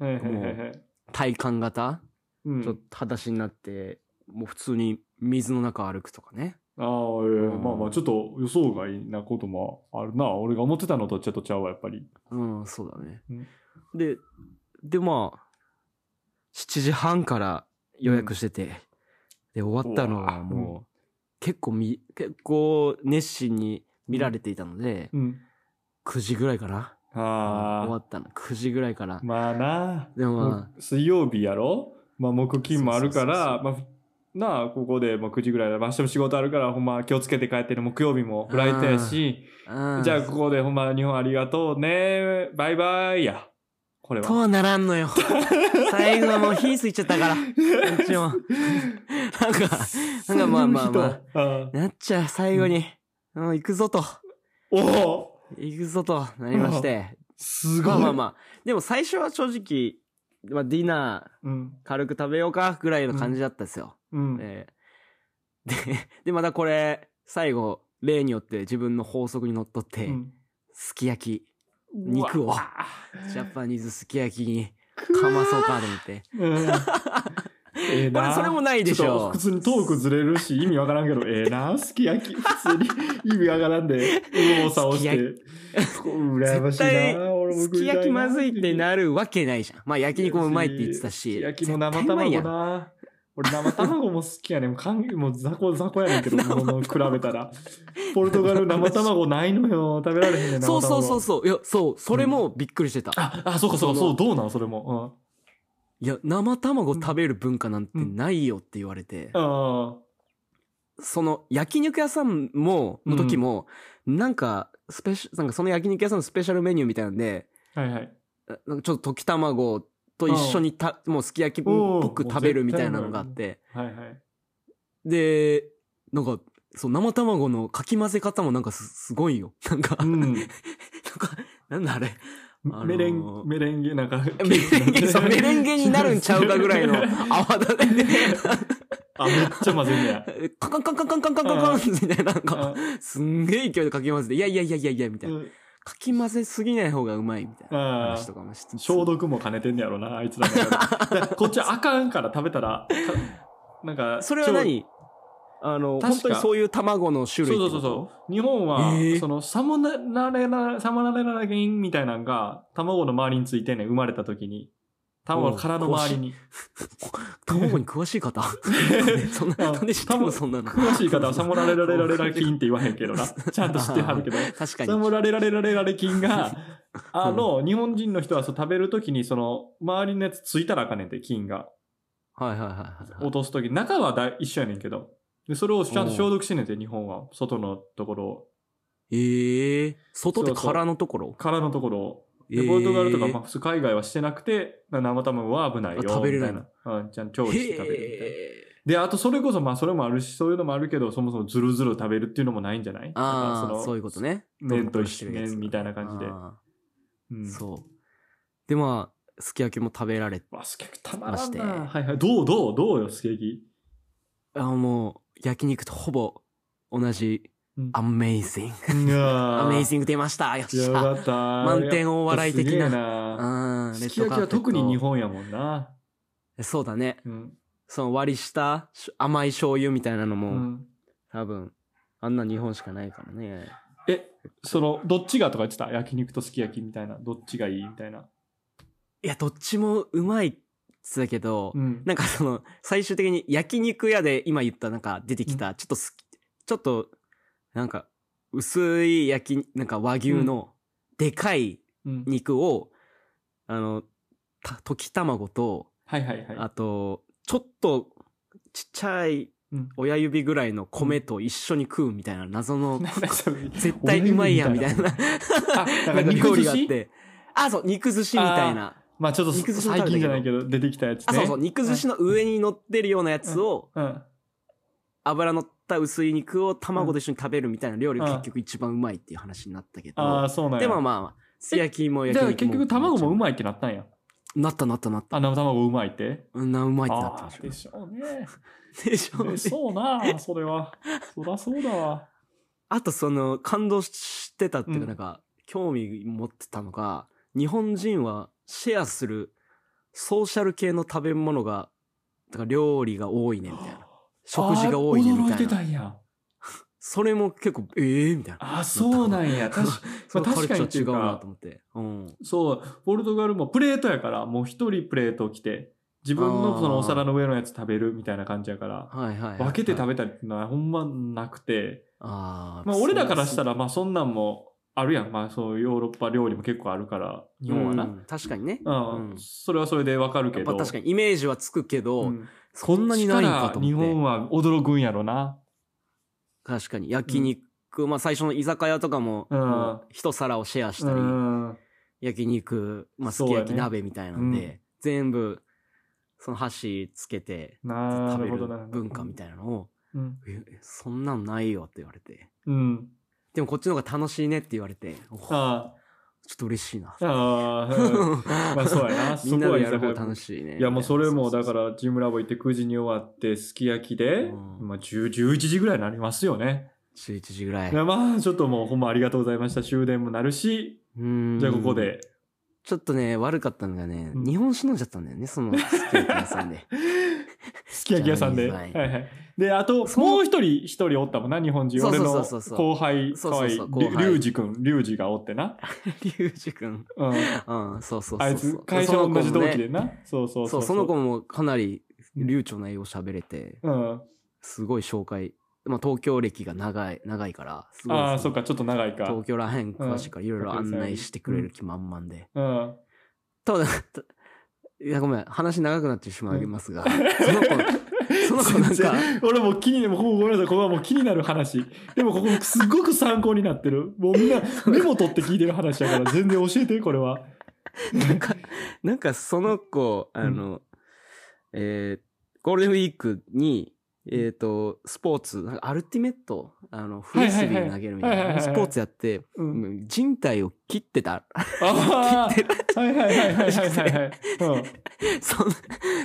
体感型、うんちょっと裸足になって、もう普通に水の中歩くとかね。ああ、ええまあまあ、ちょっと予想外なこともあるな。俺が思ってたのとちょっとちゃうわ、やっぱり。うん、そうだね。うんで、で、まあ、7時半から予約してて、で、終わったのはうもう、結構み、結構熱心に見られていたので、うん。9時ぐらいかな終わあったの。9時ぐらいからあ、。まあな。でもまあ、水曜日やろ？まあ、木金もあるから、まあ、なあ、ここで、まあ、9時ぐらいだ。まあ、明日も仕事あるから、ほんま気をつけて帰ってる木曜日もフライトやし、うんじゃあここでほんま日本ありがとうね。バイバイや。これは。とはならんのよ。最後はもう火ついちゃったから。こっちも。なんか、なんかまあまあまあ、あ。なっちゃう、最後に。うん、行くぞと。おお行くぞとなりまして。すごい。まあまあまあ。でも最初は正直、まあ、ディナーうん。軽く食べようかぐらいの感じだったんですよ。うん。えーで、で、またこれ、最後、例によって自分の法則にのっとって、うんすき焼き、肉をジャパニーズすき焼きにかまそうかと思って。うんええこれそれもないでしょ普通にトークずれるし意味わからんけど、ええな、すき焼き。普通に意味わからんで、右往左往して。羨ましいな。すき焼きまずいってなるわけないじゃん。まあ焼肉もうまいって言ってたすし。き焼きの生卵んな。俺生卵も好きやねん。かんもう雑魚雑魚やねんけど、もの比べたら。ポルトガル生卵ないのよ。食べられへんねん、生そう卵。そうそうそう。いや、そう、それもびっくりしてた。あ、あ、そうかそうか、そう、どうなん？それも。いや、生卵食べる文化なんてないよって言われて、うん。あその焼肉屋さんも、の時も、なんか、スペシャなんかその焼肉屋さんのスペシャルメニューみたいなんで、あ。はいはい。なんかちょっと溶き卵と一緒にた、もうすき焼きっぽく食べるみたいなのがあって、はいはい。で、なんか、そう、生卵のかき混ぜ方もなんかすすごいよ。なんか、うん。なんか、なんだあれ。あのーメレン、メレンゲなんか。メレンゲ、そう、メレンゲになるんちゃうかぐらいの 泡立てで、あ、めっちゃ混ぜんねや。カンカンカンカンカンカンカンカンみたいな、なんか、あすんげえ勢いでかき混ぜて、いやいやいやいやいや、みたいな。うんかき混ぜすぎない方がうまいみたいなあ話とかもしつつ。消毒も兼ねてんねやろな、あいつら こっちあかんから食べたら、かなんか、それは何？あの、本当にそういう卵の種類そうそうそうそう。日本は、えーその、サモナレラ、サモナレラ菌みたいなのが、卵の周りについてね、生まれた時に。卵の殻の周りに。卵に詳しい方？そんな、あなんで知ってんのそんなの。詳しい方はサモナレラレラレラ菌って言わへんけどな。ちゃんと知ってはるけど。確かにサ。モラレラレラレラレ菌が、あの、日本人の人はそう食べるときに、その、周りのやつついたらあかんねんて、菌が。はいはいはいはい。落とすとき、中はだ一緒やねんけど。で、それをちゃんと消毒しねんて、日本は。外のところを。ええ外って殻のところ？殻のところを。えーで、ポルトガルとか、まあ、普通海外はしてなくて、生卵は危ないよ。あ食べれないみたいな。うん、ちゃんと調理して食べるみたいな。へで、あとそれこそ、まあ、それもあるし、そういうのもあるけど、そもそもズルズル食べるっていうのもないんじゃない？ああ、そういうことね。麺と一緒麺みたいな感じで。あうんーそう。で、まあ、すき焼きも食べられて、わ、すき焼きたまらんましてな。はいはい。どうどうどうよ、すき焼き？あもう、焼肉とほぼ同じ、うんアメイジング。アメイジング出ましたよっしやゃ。た。満点大笑い的なな。うん、すき焼きは特に日本やもんな。そうだね。うん。その割りしたし甘い醤油みたいなのも、うん多分、あんな日本しかないからね。え、その、どっちがとか言ってた？焼肉とすき焼きみたいな。どっちがいいみたいな。いや、どっちもうまいっつだけど、うん。なんかその、最終的に焼肉屋で今言ったなんか出てきた、ちょっとすき、ちょっと、なんか、薄い焼き、なんか和牛のでかいうん。肉を、あの、た溶き卵と、はいはいはい。あと、ちょっとちっちゃいうん親指ぐらいの米と一緒に食うみたいな謎の、なんだそれ絶対うまいやんみたいな、あ、なんか料 肉寿司理があって。あ、そう、肉寿司みたいな。まあちょっと最近じゃないけど、出てきたやつね。あ、そうそう、肉寿司の上に乗ってるようなやつを、うん。油乗った薄い肉を卵と一緒に食べるみたいな料理がうん結局一番うまいっていう話になったけど。ああ、そうなんや。でもまあまあ、すき焼きも焼じゃあ。結局卵もうい。まいってなったんや。なったなったなった。あ、生卵うまいって？うんな、うまいってなってあましあでしょうね。た。でしょうねでそうな、それは。そらそうだわ。あとその、感動してたっていううんかなんか、興味持ってたのが、日本人はシェアするソーシャル系の食べ物が、だから料理が多いねみたいな。食事が多いねみあー驚いてたいな。たんや。それも結構、ええみたいな。あ、そうなんや。確か そのまあ確かに違うなと思って。うん。そう、ポルトガルもプレートやから、もう一人プレート来て、自分のそのお皿の上のやつ食べるみたいな感じやから、はいはいはい。分けて食べ、べたりってのはほんまなくて、あーまあ俺らからしたら、ら、まあそんなんもあるやん。まあそういうヨーロッパ料理も結構あるから、日本はな。うん確かにね。うん、うんそれはそれでわかるけど。確かにイメージはつくけど、うんそんなにないんかと日思って。本は驚くんやろな。確かに焼肉、まあ最初の居酒屋とかも、一皿をシェアしたうり、ん。焼肉、まあすき焼き鍋みたいなんで、うん全部、その箸つけてな食べるるほどな。文化みたいなのを、うん。え、そんなんないよって言われて。うん。でもこっちの方が楽しいねって言われて、おちょあっと嬉しいな。あ。あまあそうやな。みんなでやる方楽しいね。いやもうそれもだから、らジムラボ行って9時に終わってすき焼きで、うんまあ10、11時ぐらいになりますよね。11時ぐらい。いやまあちょっともうほんまありがとうございました。終電もなるし、うんじゃあここ。で。ちょっとね、悪かったのがね、うん日本酒飲んじゃったんだよね、そのすき焼き屋さんで。すき焼き屋さんで。はいはい。で、あと、もう一人、一人おったもんな、日本人。俺の後輩、かわいい、そう後輩りゅうじくん、りゅうじがおってな。リュウジ君。うん。うん、そうそうそう。あいつ、会社同じ同期でな。そうそうそう。その子もかなり流暢な英語喋れて、うん。すごい紹介、まあ東京歴が長い、長いから、すごいああ、そっか、ちょっと長いか。東京らへん詳しいからいろいろうん案内してくれる気満々で。うん。ただ、たいやごめん、話長くなってしまいますが、その子、その子なんか、俺もう気に、もうごめんなさい、ここはもう気になる話。でもここすごく参考になってる。もうみんなメモ取って聞いてる話だから全然教えて、これは。なんか、なんかその子、あの、えーゴールデンウィークに、えっ、と、スポーツ、なんかアルティメット、あの、フリスビー投げるみたはいな、スポーツやって、うん。うん人体を切ってた。ああ、はいはいはいはいはいはい。そん、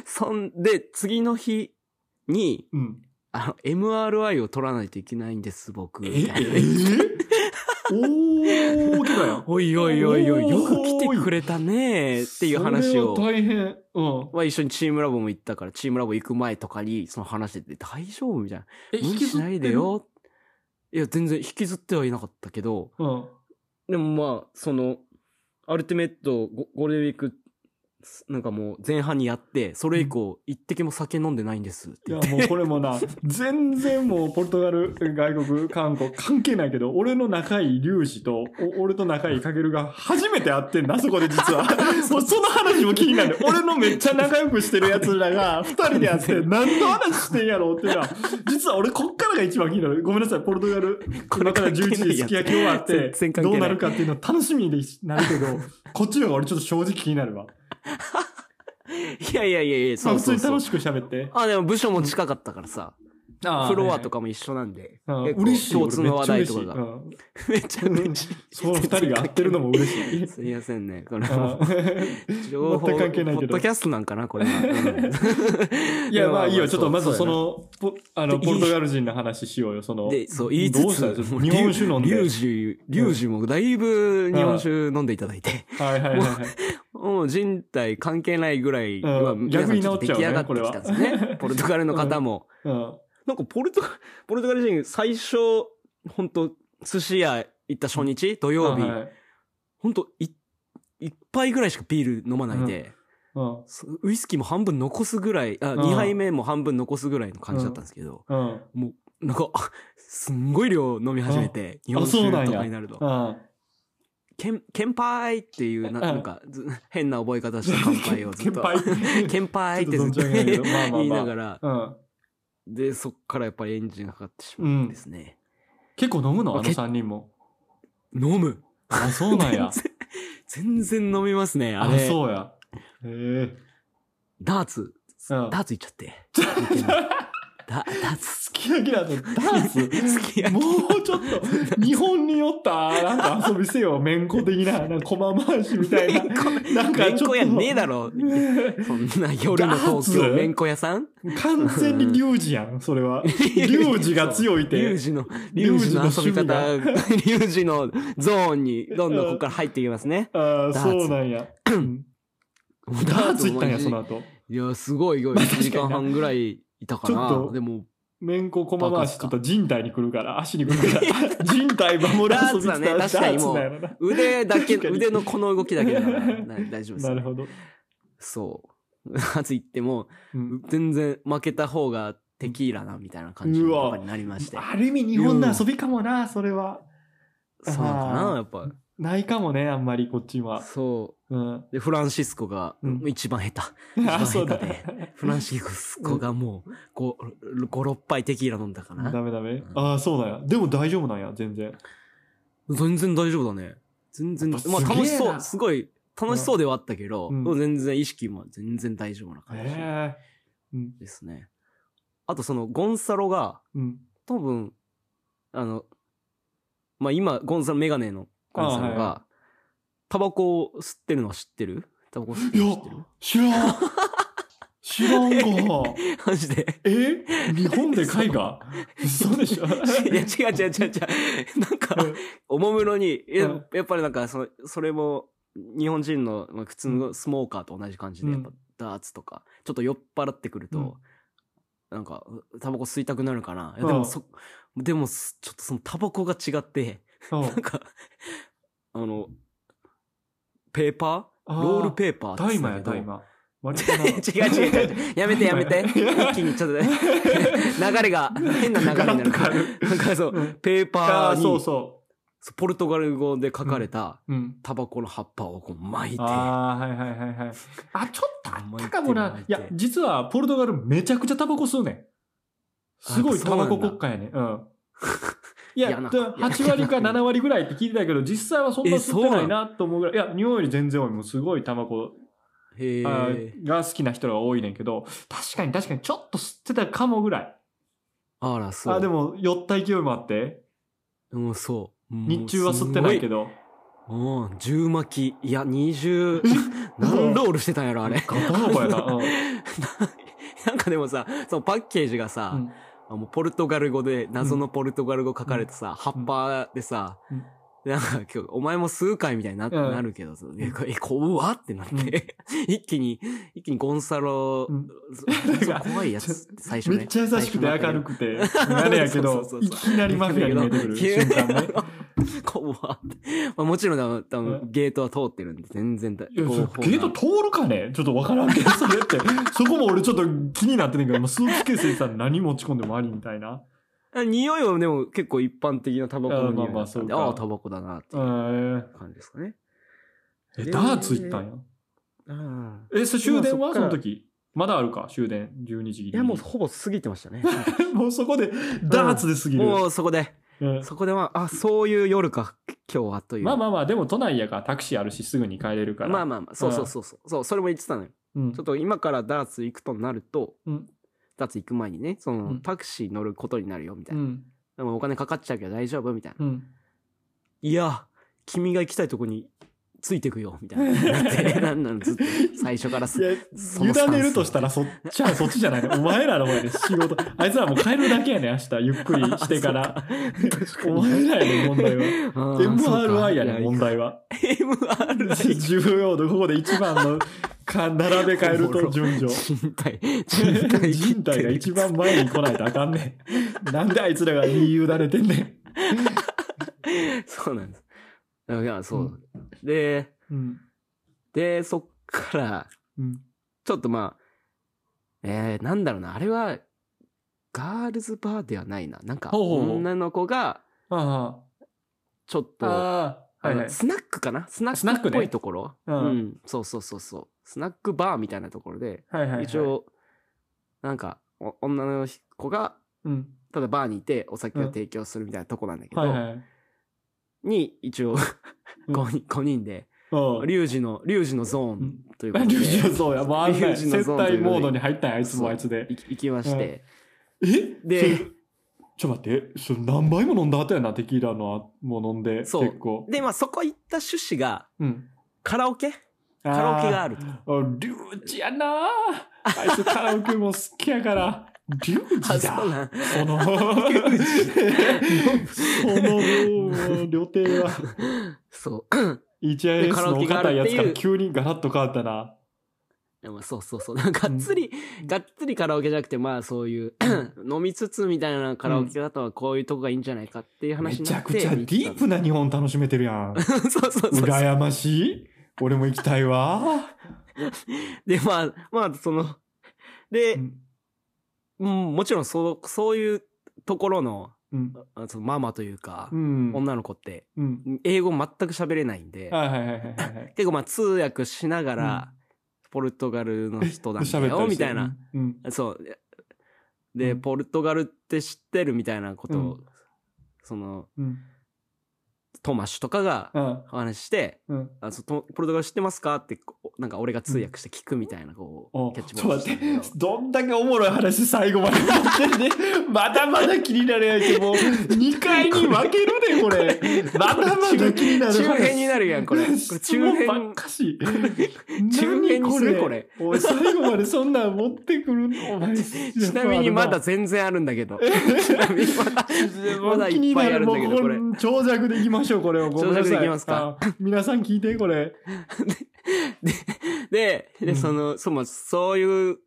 そんで、次の日に、うん。うん。あの、MRI を取らないといけないんです、僕。ええおー、けどやん。おいおいおいおい、よく来てくれたねっていう話を。大変。うん。まあ一緒にチームラボも行ったから、チームラボ行く前とかに、その話してて、大丈夫みたいな。え無理しないで。よ。いや、全然引きずってはいなかったけど、うん。でもまあ、その、アルティメットゴゴールデンウィーク、なんかもう前半にやって、それ以降、一滴も酒飲んでないんですって言って。いやもうこれもな、全然もうポルトガル、外国、韓国関係ないけど、俺の仲いいリュウジと、お俺と仲いいカケルが初めて会ってんな、そこで実は。もうその話も気になる。俺のめっちゃ仲良くしてる奴らが 二人で会って何の話してんやろうっていうのは、実は俺こっからが一番気になる。ごめんなさい、ポルトガル、今から11時すき焼き終わってどうなるかっていうの楽しみになるけど、こっちの方が俺ちょっと正直気になるわ。いやいやいやいや、そうそうそう普通に楽。しく喋って。あ、でも部署も近かったからさ、フロアとか。かも一緒なんで、うん結構嬉しい。共通の話題とかが。俺めっちゃ嬉しい。その二人が合ってるのも嬉しい。すいませんね。これうんも、情報、全く関係ないけどポッドキャストなんかな、これは。いや、まあいいよ。ちょっとまずその、ポあの、でポルトガル人の話しようよ。その、で、そう、言いつどうしたんですつ、か日本酒飲んで。リュウジ、リュウジもだいぶ日本酒飲んでいただいて、はいはいはいはい。もう人体関係ないぐらいは、うん逆に治っちゃうね出来上がってきたんですね。ポルトガルの方も。うん。なんかポルトガル、ポルトガル人、最初、本当寿司屋行った初日、土曜日、はい本当い一杯ぐらいしかビール飲まないで、うん。そウイスキーも半分残すぐらい、あ、うん2杯目も半分残すぐらいの感じだったんですけど、うん。もう、なんか、あ すんごい量飲み始めて、日本酒とかになると。うん。けん、けんぱいっていう、なうんなんか、ず変な覚え方した乾杯をずっと。けんぱいけんぱいってちょっと言いながら、うん。で、そっからやっぱりエンジンがかかってしまうんですね。結構飲むの？あのけ三人も。飲むあ、そうなんや。全然飲みますね、ああ、れ。そうや。へえ。ダーツ、うんダーツ行っちゃって。ダダーツ。すき焼きだとダーツすき焼きもうちょっと、日本によった、なんか遊びせよ、めんこ的な、なんか駒回しみたいな。なんか。めんこ屋ねえだろ。そんな夜の東京めんこ屋さん？完全にリュウジやん、それは。リュウジが強いて。リュウジの、リュウジの遊び方、リリュウジのゾーンにどんどんここから入っていきますね。ああ、そうなんや。うんダーツ行ったんや、その後。いや、すごい、まあ1時間半ぐらいいたかちょっとな。でも、めんこ駒回しちょっと人体に来るから、足に来るから。人体守る遊びダーツはね確かにもう腕だけ、腕のこの動きだけだからな大丈夫です。なるほど。そう。ダーツ行っても、うん全然負けた方がテキーラな、みたいな感じになりまして。ある意味日本の遊びかもな、それは。そうかな、やっぱ。ないかもね、あんまりこっちは。そうん。う。で、フランシスコがうん一番下手。あ、そうだ下手で。フランシスコがもう、5、5、6杯テキーラ飲んだかな。ダメダメん。ああ、そうなんや。でも大丈夫なんや、全然。全然大丈夫だね。全然、まあ楽しそう、すごい楽しそうではあったけど、うん全然意識も全然大丈夫な感じ。ですね。あとそのゴンサロが、うん。多分、あの、まあ今、ゴンサロ、メガネのゴンサロあはいはが、タバコを吸ってるのは知ってる？タバコ吸ってるの知ってる、知らん。知らんか。マジで？え？日本で絵画？嘘でしょ？いや、違う違う違う違う。なんか、おもむろに、やっぱりなんかその、それも、日本人のまあ普通のスモーカーと同じ感じで、うん。やっぱダーツとか、ちょっと酔っ払ってくると、うん。なんか、タバコ吸いたくなるかな？でもそ、でも、すちょっとそのタバコが違って、うん。なんか、あの、ペーパー？あーロールペーパーって大麻や、言ってたけど大麻。割とな 違う違う違う。やめてやめて。一気にちょっとね、流れが、変な流れになガラッとる変わる。なんかそう、うんペーパーに、そうそポルトガル語で書かれたう。うん。タバコの葉っぱをこう巻いて、ああ、はいはいはいはい。あ、ちょっとあったかもな巻い。ていや、実はポルトガルめちゃくちゃタバコ吸うねん。すごいタバコ国家やねん。うん。いや、いやなんかだ8割か7割ぐらいって聞いてたけど、実際はそんな吸ってないなと思うぐらい。いや、日本より全然多い。もうすごいタバコが好きな人が多いねんけど、確かに確かにちょっと吸ってたかもぐらい。あら、そう。あ、でも酔った勢いもあって、もうそう。日中は吸ってないけど。ど。うん、10巻き。いや、20、何ロールしてたんやろ、あれ。ガタガタやな。うん なんかでもさ、そのパッケージがさ、うんあもうポルトガル語で、謎のポルトガル語書かれてさ、葉っぱでさ、なんか今日、お前も数回みたいにな,、ん。なるけどさ、え、こえ怖ってなって、一気に、一気にゴンサロ、怖いやつ、最初ね。めっちゃ優しくて明るくくて、あれやけど いきなりマフィアに見えてくる瞬間ね。怖って。まあ、もちろん多分、ゲートは通ってるんで、全然だ。ゲート通るかね？ちょっとわからんけど、それって。そこも俺ちょっと気になってんねんけど、もうスーツケースにさ、何持ち込んでもありみたいな。あ匂いはでも結構一般的なタバコの匂いだったんで、あまあタバコだなっていうえ感じですかね。え、ダーツ行ったんや？うんえ、そ終電は？まあその時？まだあるか？終電12時いや、もうほぼ過ぎてましたね。もうそこで、ダーツで過ぎる。もうそこで、うんそこでは、あ、そういう夜か、今日はという。まあまあまあ、でも都内やからタクシーあるしすぐに帰れるから。まあまあまあ、そうそうそうそう。そう、それも言ってたのよ。うんちょっと今からダーツ行くとなると、うんダーツ行く前にね、その、うんタクシー乗ることになるよ、みたいうな。ん。でもお金かかっちゃうけど大丈夫みたいな。うん。いや、君が行きたいとこについてくよ、みたいな。なってなんなのずっと最初からすいや、その委ねるとしたらそっちはそっちじゃないの。お前らの方やで、仕事。あいつらもう帰るだけやね、明日。ゆっくりしてから。お前らやね、問題は。MRI やね、問題は。MRI。重要度、ここで一番の、か、並べ替えると順序。人体。人体人体が一番前に来ないとあかんねん。なんであいつらが言い委ねてんね そうなんです。いや、そう。で、ん。うん。で、そっから、うん。ちょっとまあ、えー、なんだろうな、あれは、ガールズバーではないな。なんか、女の子が。ちょっと、はいはい。スナックかな？スナックっぽいところ、ううんん、そうそうそうそう。スナックバーみたいなところで、はいはいはい。一、応、なんか、お女の子が、うん。ただバーにいてお酒を提供するみたいなとこなんだけど、はいはい。に、一応、うん。5人、5人で、うん。リュウジの、リュウジのゾーンということリュウジので、そうや、もうあんなリュウジの接待モードに入ったんや、あいつもあいつで。行きまして、え？でちょっと待って、それ何杯も飲んだ後やな、テキーラのもう飲んで、そう。結構。で、まあそこ行った趣旨が、うん。カラオケ？カラオケがあると。あリュウジやなあいつカラオケも好きやから。リュウあ、ジだ。その、その、料亭は、そう。HIS カラオケがあのお堅いるっていうやつから急にガラッと変わったな。でもそうそうそう。がっつり、がっつりカラオケじゃなくて、まあそういう、飲みつつみたいなカラオケだとはこういうとこがいいんじゃないかっていうめ話になって。ちゃくちゃディープな日本楽しめてるやん。そ うそうそうそう。羨ましい俺も行きたいわ。で、まあ、まあ、その、で、うんうん、もちろんそう、そういうところの、うん。あそのママというか、うん。女の子って、うん。英語全く喋れないんで。結構まあ通訳しながら、ポルトガルの人なんだよ、みたいな。。うん。そう。で、うんポルトガルって知ってるみたいなことを、うんその、うん。トマシュとかがうん。話して、うん。あそうとポルトガル知ってますか？って、こうなんか俺が通訳して聞くみたいな、こう、おキャッチボールして待って。たんだけど。どんだけおもろい話最後までてんね まだまだ気になるやんけもう。2回に分けるでこれ。まだまだ気になる話。中編になるやんこれ。これ質中問ばっ編かし。中編にするこれ？おい最後までそんなん持ってくるお前。ちなみにまだ全然あるんだけど。ちなみにまだ、まだ気にいっぱいあるんだけど、これ。長尺でいきましょうこれを。ごめんなさい。きますか？あ皆さん聞いてこれ。で、で、うん。その、そもそういう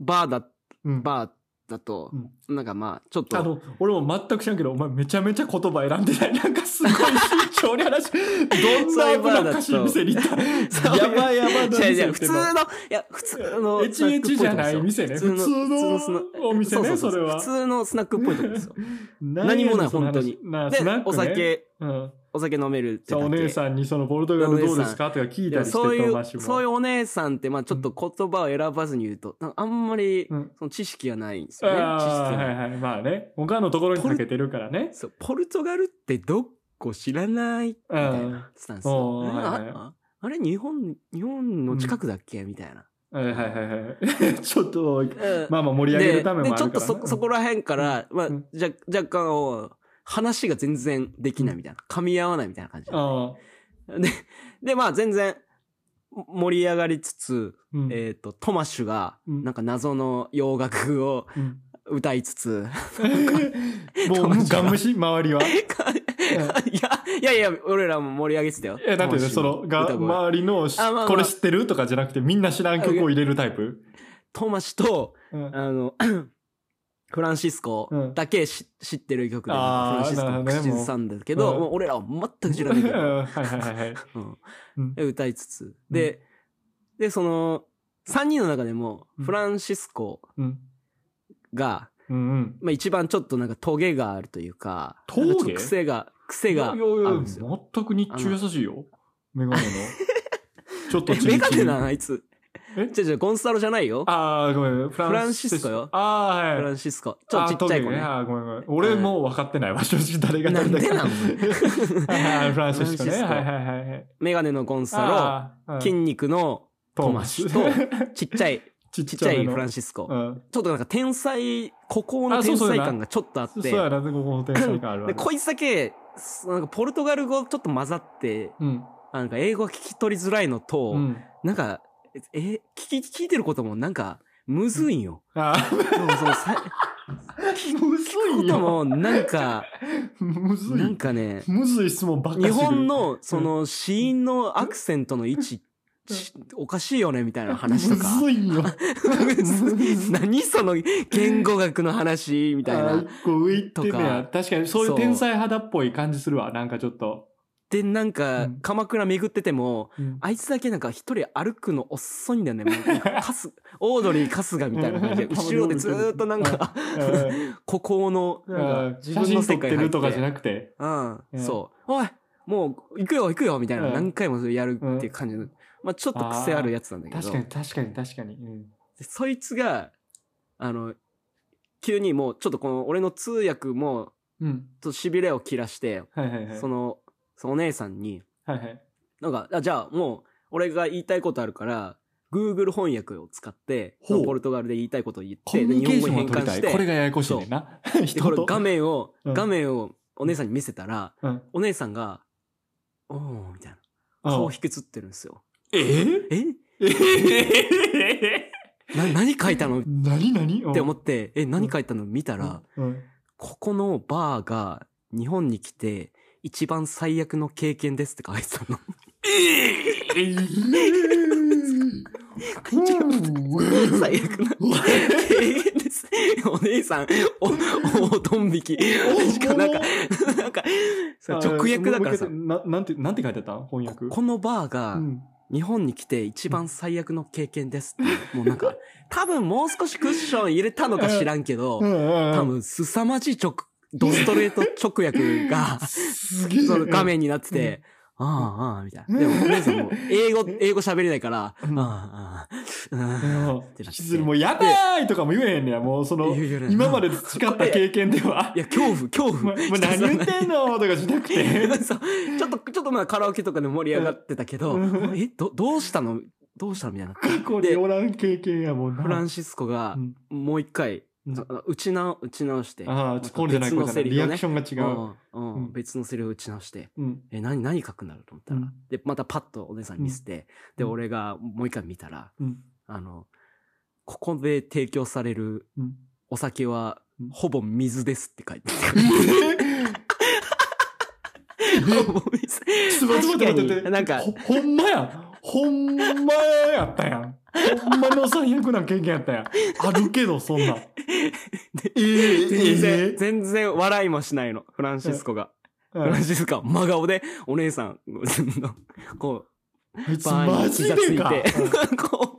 バーだ、うん。バーだと、なんかまあ、ちょっと。あの、俺も全く知らんけど、お前めちゃめちゃ言葉選んでない。なんかすごい慎重に話し、どんな危なっかしい店に行った。やばいやばいな違う違う、店普通の、いや、普通の。エチエチじゃない店ね。普通のお店ね、それは普。通のスナックっぽいとこですよ。何 何もない本当にでお酒、うん。お酒飲めるってお姉さんにそのポルトガルどうですかとか聞いたりしてそういう、そういうお姉さんって、まあちょっと言葉を選ばずに言うと、なんかあんまり、うんその知識がないんですよね。知識ああ、がないはいはい。まあね。他のところにかけてるからね。そう、ポルトガルってどこ知らないみたいなスタンス。おーあああれ日本、日本の近くだっけみたいな。はいはいはいはい。ちょっと、うんまあまあ盛り上げでるためもあるから、で、ちょっとそ、そこら辺から、まあうん、じゃ、若干を、話が全然できないみたいな。噛み合わないみたいな感じ。で、で、まあ全然、盛り上がりつつ、うんえっ、と、トマッシュが、うんなんか謎の洋楽をうん歌いつつ、もう、ガン無視周りは。い いや、いやいや、俺らも盛り上げてたよ。や、だってね、その、が、周りのまあまあこれ知ってる？とかじゃなくて、みんな知らん曲を入れるタイプ？トマシと、うんあの、フランシスコだけし知ってる曲で、フランシスコなるほどね口ずさんだけど、俺らは全く知らないけど、はいはいはいはい。うんうんで歌いつつ。で、で、その、3人の中でも、うんフランシスコうん。が、うんうん。まあ一番ちょっとなんかトゲがあるというか、トゲ？癖が、癖があいやいやいやるんですよ。全く日中優しいよ。メガネの。ちょっとメガネなんあいつ。え？じゃじゃゴンサロじゃないよ。ああ、ごめん。フフランシスコよああ、はい。フランシスコ。ちょっとちっちゃい子ね。ああーごめんごめん。俺もう分かってないわ。正直誰が誰だか。なんでなんはいはいフランシスコね。はいはいはいはい。メガネのゴンサロ、筋肉のトマシと、ちっちゃい、ちっちゃいフランシシスコ。うん。ちょっとなんか天才、孤高の天才感がちょっとあって、そうやな、ここの天才感あるわで、。こいつだけ、すなんかポルトガル語ちょっと混ざって、うん。あなんか英語が聞き取りづらいのと、うん。なんか、え、聞き、聞いてることもなんか、むずいんよ。あでもそのさ、ーむずこいよ。ともなんか、むずなんい。かね、むずい質問ばっかり日本のその子音のアクセントの位置、しおかしいよねみたいな話とか。むずいよ。何その言語学の話みたいな。あー一個上確かにそういう天才肌っぽい感じするわ。なんかちょっと。で、なんかうん、鎌倉巡ってても、うんあいつだけなんか一人歩くの遅いんだよね。もうかす、オードリー春日みたいな感じで、うん後ろでずーっとなんか、うん 孤高の、自写分の真撮って世界入ってるとかじゃなくて。うん、うんそう。おいもう、行くよ行くよみたいな、うん何回もやるっていう感じの、まあちょっと癖あるやつなんだけど。確かに確かに確かに。そいつが、あの、急にもう、ちょっとこの、俺の通訳も、うん。と痺れを切らして、はいはいはい。その、そのお姉さんに、はいはい。なんか、あじゃあもう、俺が言いたいことあるから、Google 翻訳を使って、ポルトガルで言いたいことを言って、日本語に変換して。これがややこしいねんな。これ画面を、うん。画面をお姉さんに見せたら、うん。お姉さんが、おー、みたいな。顔引きつってるんですよ。え？え？え？な、何書いたの？っ何？何て思って、え、何書いたの見たら、うん。ここのバーが日本に来て一番最悪の経験ですって書いてたの。最悪な経験です。お姉さん、お、お、ドン引き。しかもなんか、なんか、さ直訳だからさ、ななんて、なんて書いてあった？翻訳？このバーがうん日本に来て一番最悪の経験です。もうなんか、多分もう少しクッション入れたのか知らんけど、多多分凄まじい直、ドストレート直訳が、すげえ。その画面になってて、ああ、ああ、みたいな。でも、お姉さんも、英語、英語喋れないから、ああ、うんああ、ああ、ってなっもうやばいとかも言えへんねや。もうその、今まで培った経験では。いや、恐怖、恐怖。何言ってんの？とかじゃなくて。ちょっと、ちょっとまあカラオケとかで盛り上がってたけどうん、え、ど、どうしたの？どうしたの？みたいな。過去におらん経験やもんな。フランシスコがう、んもう一回、打ち直、打ち直して。ああ、ちょこれじゃない、これじゃない。リアクションが違う。うんうんうん別のセリフを打ち直して。うん。え、何、何書くんだろうと思ったら。うんで、またパッとお姉さんに見せて、で、うん俺がもう一回見たら、うん。あの、ここで提供されるうん。お酒はうん、ほぼ水ですって書いてある。ほぼ水ちょっと待って待って待って。なんかほ、ほんまや。ほんまやったやん。ほんまの最悪な経験やったやん。あるけど、そんなん。ええ全然、え全然笑いもしないの、フランシスコが。えフランシスコは真顔で、お姉さんの、こう、バーマに膝つい。て、こ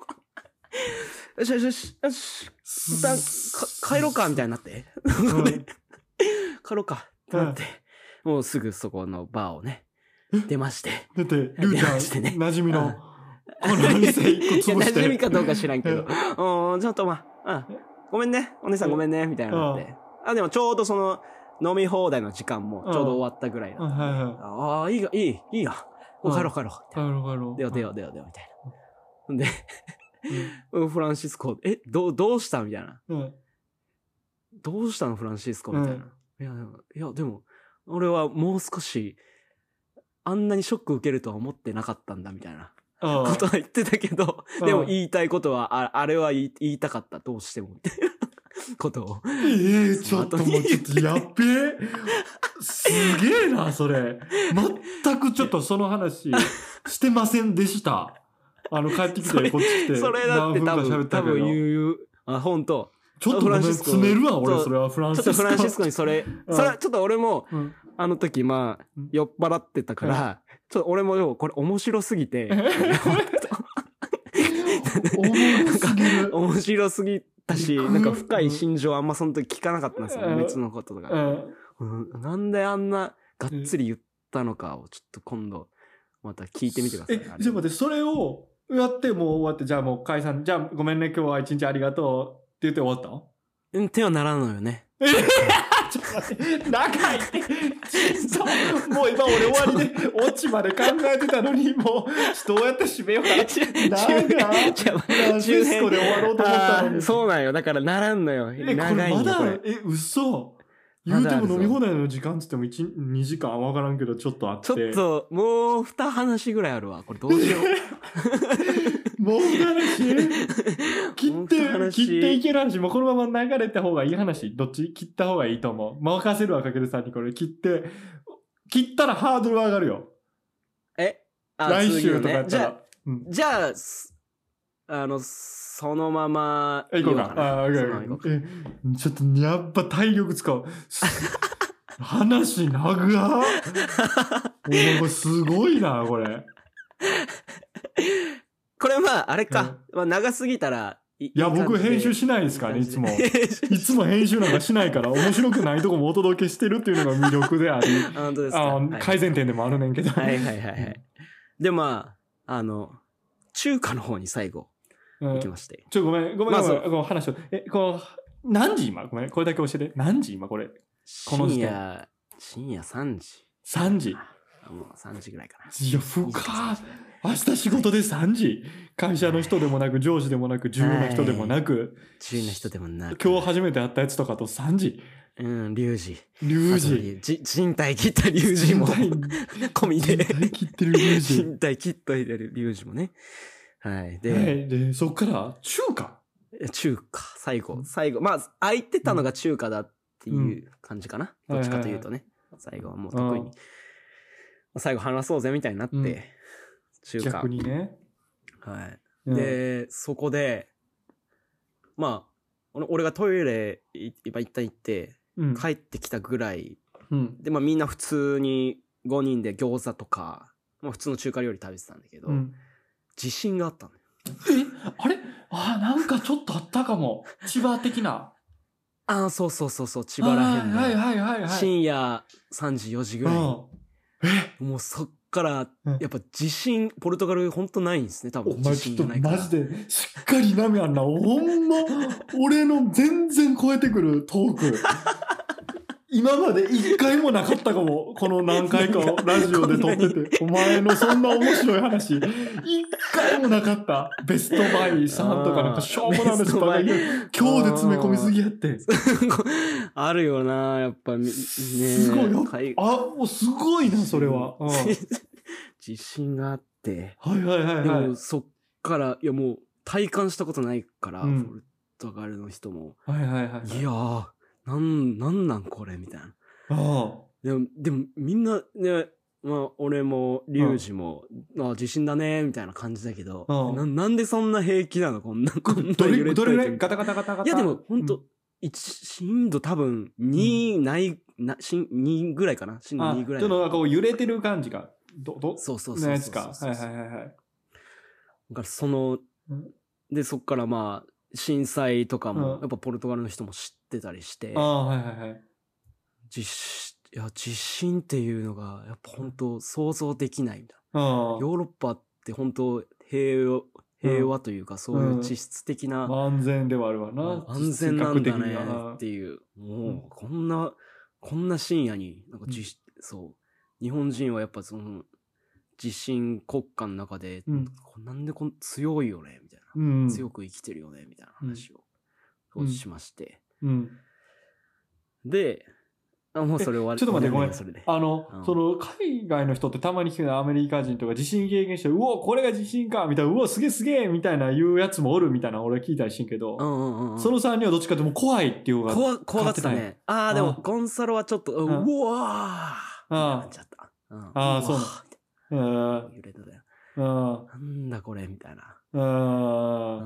う、よしよしよし、よし、一旦か帰ろうか、みたいになって。帰ろうか、ってなって、もうすぐそこのバーをね、出まして。だって、ルーちゃん、してね馴染みのうん、この店一個いや、潰し馴染みて。かどうか知らんけど。うん、ちょっとまあ、うん、ごめんね、お姉さんごめんね、みたいになって。あ、でもちょうどその、飲み放題の時間もちょうど終わったぐらいだった。はいはい。ああ、いいが、いい、いいや。もう帰ろう帰ろう。みたいな帰ろう帰ろう。出よう出よう出よう出よう、みたいな。ほんで、うん フランシスコ、え、どう、どうした？みたいな。うん。どうしたの？フランシスコみたいな。いや、いや、でも、俺はもう少し、あんなにショック受けるとは思ってなかったんだ、みたいなことは言ってたけど、うんでも言いたいことは、ああれは言い言いたかった、どうしても、みたいなことを。ええちょっともうちょっとやっべえ。すげえな、それ。全くちょっとその話してませんでした。あの、帰ってきて、こっち来て。それだって多何分多分言う、あ、本当ちょっとごめん、フランシスコ詰めるわ、俺、それは。フランちょシスコ。っとフランシスコにそれ、うん。それはちょっと俺も、うん。あの時まあうん、酔っ払ってたから、ちょっと俺もよ、これ面白すぎて。面白すぎたし、なんか深い心情あんまその時聞かなかったんですよ、うん。別のこととか。なんであんながっつり言ったのかをちょっと今度、また聞いてみてください。え、じゃあ待って、それをやってもう終わって、じゃあもう解散、じゃあごめんね、今日は一日ありがとう言って終わった？のうん、手はならんのよね。え ちょっと待って、長いって。ちょっともう今俺終わりで、オチまで考えてたのに、もう、どうやって締めようかな。長いじゃあフランシスコで終わろうと思ったのあーに。そうなんよ。だからならんのよ。え、これ長いんよ、まだこれ。、え、嘘言うまだあるぞても飲み放題の時間っつっても1、2時間わからんけど、ちょっとあって。ちょっと、もう二話ぐらいあるわ。これどうしよう。もう話切って、切っていける話、もうこのまま流れた方がいい話。どっち切った方がいいと思う。任せるわ、かけるさんにこれ。切って、切ったらハードル上がるよ。え？あ来週とかやったら。じゃあ、うん。じゃあ、すあの、そのままえ、行こう言か。あ、オッケそのままーオ行こうかッケーえ、ちょっと、やっぱ体力使う。す話長っ。おお、すごいな、これ。これまあ、あれか。まあ、長すぎたらい、いいや、僕編集ししないですからね、いつも。いいつも編集なんかしないから、面白くないとこもお届けしてるっていうのが魅力であり、本当ですか。改善点でもあるねんけど。はいはいはいはい。で、まあ、あの、中華の方に最後うん行きまして。ちょ、ごめん、ごめん、まあごめん、この話を。え、この、何時今？ごめん、これだけ教えて。何時今これ？この時点深夜、深夜3時。3時。もう3時ぐらいかな。いや、深っ明日仕事で3時。会社の人でもなく、上司でもなく、重要な人でもなく、中な人でもなく。今日初めて会ったやつとかと3時。うん、リュウジ。リュウジ。じ人体切ったリュウジも。人込みで。体切ってるリュウジ。人体切っといてるリュウジもね。はい。で、はい。で、そっから、中華中華、最後。最後。まあ、空いてたのが中華だっていう感じかな。うんどっちかというとね。最後はもう特に。うん最後話そうぜみたいになって、うん中華逆。にね。はい。うん、で、そこで、まあ、俺俺がトイレい今一旦行って、うん、帰ってきたぐらい、うん。で、まあみんな普通に5人で餃子とか、まあ普通の中華料理食べてたんだけど、うん地震があったのよ。え？あれ？あなんかちょっとあったかも。千葉的な。ああ、そうそうそうそう、千葉らへんで。はいはいはいはい。深夜3時、4時ぐらい。うんえ？もうそっからうん、やっぱ地震、ポルトガルほんとないんですね、多分。お前地ちょっと震じゃないから。マジでしっかり波あんな。ほんま、俺の全然超えてくるトーク。今まで一回もなかったかも。この何回かをラジオで撮ってて。お前のそんな面白い話。一回もなかった。ベストバイさんとかなんかしょうもない話ばっかりベ今日で詰め込みすぎやって。あるよな、やっぱみ、ねすごいよあ、もうすごいな、それは。うん 地震があって、はいはいはいはいでも。そっから、いやもう体感したことないから、うんポルトガルの人も、はいはいはい。いやー、なん、なんなんこれみたいな。あでも、でもみんなね、まあ、俺も、リュウジも、あ、地震だね、みたいな感じだけど、うん。ななんでそんな平気なの？こんな、こんなどれ、どれぐらいガタガタガタガタ？いや、でも、ほん。うと、一震度多分、2ない、な、震、2ぐらいかな？震度あ、2ぐらい。ちょっ。となんかこう揺れてる感じが、ど、ど、そうそうそうそうそう。のやつか？はいはいはいはい。だからそのうん、で、そっからまあ、震災とかも、うん。やっぱポルトガルの人も知ってたりして。あ、あ、はいはいはい。地震、いや、地震っていうのが、やっぱ本当想像できないみたいあな。ヨーロッパって本当平和、平和というか、そういう地質的な、あ、安全ではあるわな。安全なんだねっていう、うんもう、こんな、こんな深夜に、なんか地、そう、日本人はやっぱその、地震国家の中で、うんこなんでこん強いよねみたいな。うん。強く生きてるよねみたいな話を、うんをしまして。うん。で、あもうそれ終わり。ちょっと待って、ごめん。それで。あの、うんその、海外の人ってたまに聞くのアメリカ人とか地震経験して、うお、これが地震かみたいな、うお、すげえすげえみたいな言うやつもおるみたいな俺聞いたりしてんけど、うんうんうんうん。その3人はどっちかってもう怖いっていう方が。怖怖がってた勝ね。ああ、でも、あゴンサロはちょっと、ううんわーあなっちゃった。うんあーそううん。揺れただよ。うん。なんだこれみたいな。うん。う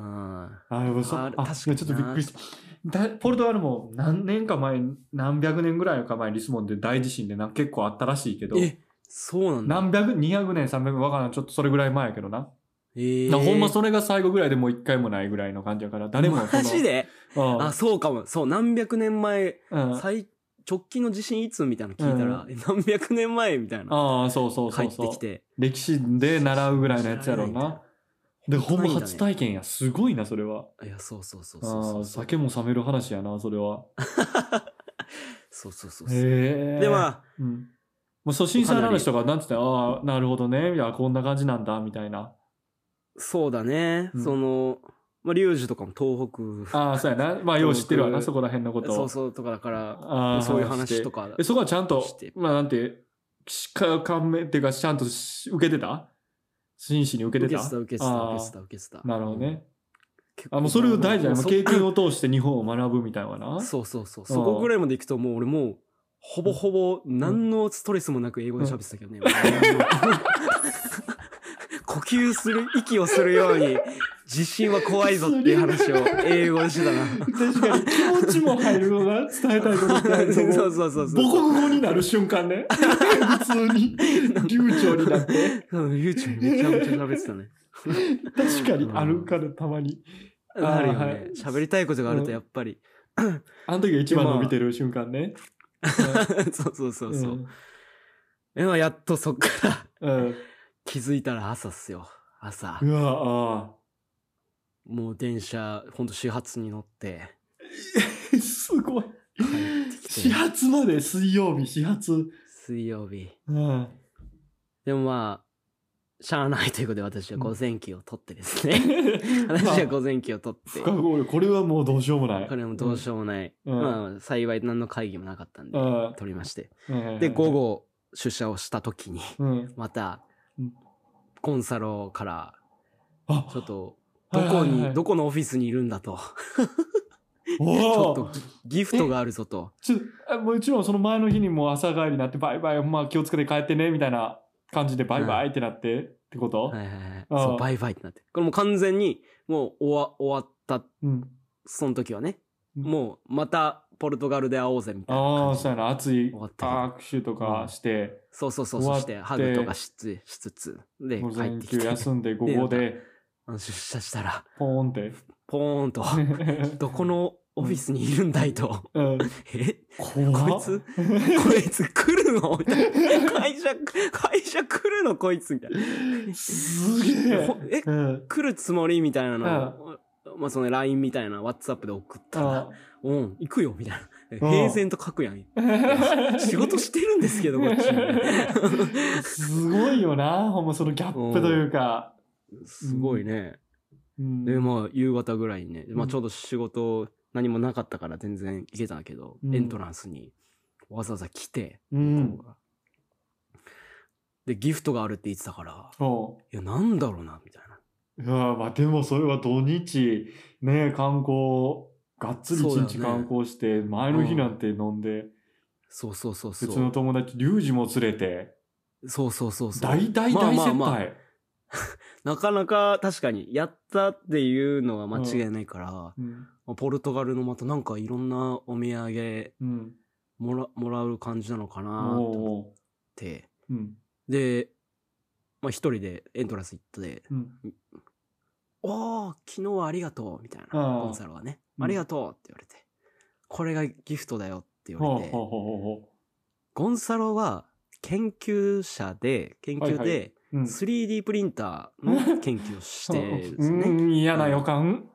ん。あ、でもそあ、あ確かになちょっとびっくりした。だポルトガルも何年か前、何百年ぐらいか前にリスボンで大地震でな結構あったらしいけど、え、そうなんだ。何百、200年、300年、わからん、ちょっとそれぐらい前やけどな。えーなほんまそれが最後ぐらいでもう一回もないぐらいの感じやから、誰もマジで？うんあ、そうかも。そう、何百年前、うん最、直近の地震いつみたいなの聞いたら、え何百年前みたいな。ああ、そうそうそ帰っうそう。てきて。歴史で習うぐらいのやつやろうな。で、ほんま初体験や。すごいな、それは。いや、そうそうそうそう酒も冷める話やな、それは。そうそうそうそう。へえ。で、まあ、うん。もうそう、震災の話とか、なんつって、ああ、なるほどね。いや、こんな感じなんだ、みたいな。そうだね。うんその、まあ、リュウジとかも東北、ああ、そうやな。まあ、よう知ってるわな、僕そこら辺のことを。そうそうとかだから、そういう話とか。え、そこはちゃんとまあ、なんて、しか、感銘っていうか、ちゃんとし受けてた？真摯に受けてた？受けてた、受けてた、受けてた、受けてた。なるほどね。あ、もうそれを大事だよ。もうそ経験を通して日本を学ぶみたいなな。そうそうそう。そこぐらいまで行くと、もう俺もう、ほぼほぼ、何のストレスもなく英語で喋ってたけどね。呼吸する、息をするように、地震は怖いぞっていう話を英語でしてたな。確かに気持ちも入るのな、伝えたいことってあると そう思そうそうそう。母国語になる瞬間ね。普通に流暢になって。うん、YouTube めちゃめちゃ喋ってたね。確かにあるからたまに。あるよはいね。喋りたいことがあるとやっぱり。あの時が一番伸びてる瞬間ね。そうそうそうそう。んえまあやっとそっからうん。気づいたら朝っすよ。朝う。わ、あもう電車、ほんと始発に乗ってあ。すごい。始発まで水曜日、始発。水曜日。うん。でもまあ、しゃあないということで私は午前休を取ってですね。私は午前休を取って不。可合理これはもうどうしようもない。これもどうしようもない。うんまあ、幸い何の会議もなかったんでうん、取りまして。うんで、午。後、出社をした時に、うん。またうん、コンサロから、あちょっと、どこはいはいはい。に、どこのオフィスにいるんだと。ちおょっーとギギフトがあるぞと。ちょあもちろんその前の日にもう朝帰りになってバイバイ、まあ気をつけて帰ってねみたいな感じでバイバイってなって、ってこと、はいはいはい。そう、バイバイってなって。これもう完全に、もう終わ終わった、うん。その時はね。うん。もう、また、ポルトガルで会おうぜ、みたいなああ、そうやな、熱い握手とかして、そうそうそう、終わってそして、ハグとかしつしつつ、で、午てきて、休んで午後で、出社したら、ポーンって。ポーンと、どこのオフィスにいるんだいと。うん。え？こいつ？こいつ来るの？みたいな。会社、会社来るの？こいつみたいな。すげえほ。え？うん。来るつもりみたいなの？を、まあその LINE みたいな WhatsApp で送ったらあ、うん、行くよみたいな。ん平然と書くやん。仕事してるんですけど、こっち。すごいよな、ほんまそのギャップというか。すごいね。うんで、まあ、夕方ぐらいにね、まあ、うんちょうど仕事何もなかったから全然行けたんだけど、うんエントランスにわざわざ来て、うん。で、ギフトがあるって言ってたから、そいや、なんだろうな、みたいな。う。いやまあでもそれは土日、ね、観光、がっつり一日観光して、前の日なんて飲んで、そうそうそうそう。別の友達、リュウジも連れて、そうそうそうそう。大大まあ大接まあまあ待。なかなか確かに、やったっていうのは間違いないから、うん。まあポルトガルのまたなんかいろんなお土産うん。もらもらう感じなのかなと思って。うん。で、まあ一人でエントランス行って、うん。おー、昨日はありがとうみたいな、ゴンサロがね、うんありがとうって言われて、これがギフトだよって言われて、ゴンサロは研究者で、研究はいでう。うん。3D プリンターの研究をしてるんですよね。うん、嫌な予感。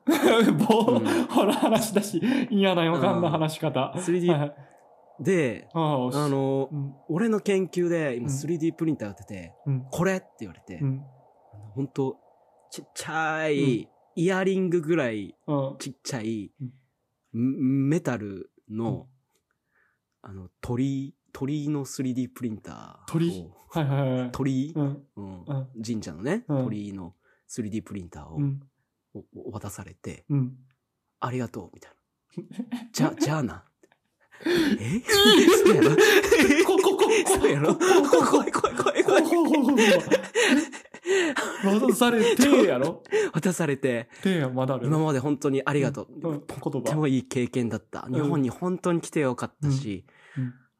ぼうん ほら話だし、嫌な予感の話し方。3D はいで、あのう、ん。俺の研究で今うん 3D プリンターやってて、うん。これって言われて、うん。ほんと、ちっちゃい、イヤリングぐらいうん。ちっちゃいうん、メタルの、あの、鳥居、鳥居の 3D プリンターを。鳥？居はいはいはい。鳥？居うん。うんうん神社のね、うん鳥居の 3D プリンターを渡されて、うん。ありがとう、みたいな。じゃ、じゃあな。え？そうやろ？こ、こ、こ、そうやろ？怖い怖い怖い怖い怖い。ほほほほほ渡されてやろ渡されて、てや、まだある。今まで本当にありがとう。うん。と言葉。ってもいい経験だった。ん日本に本当に来てよかったし、うん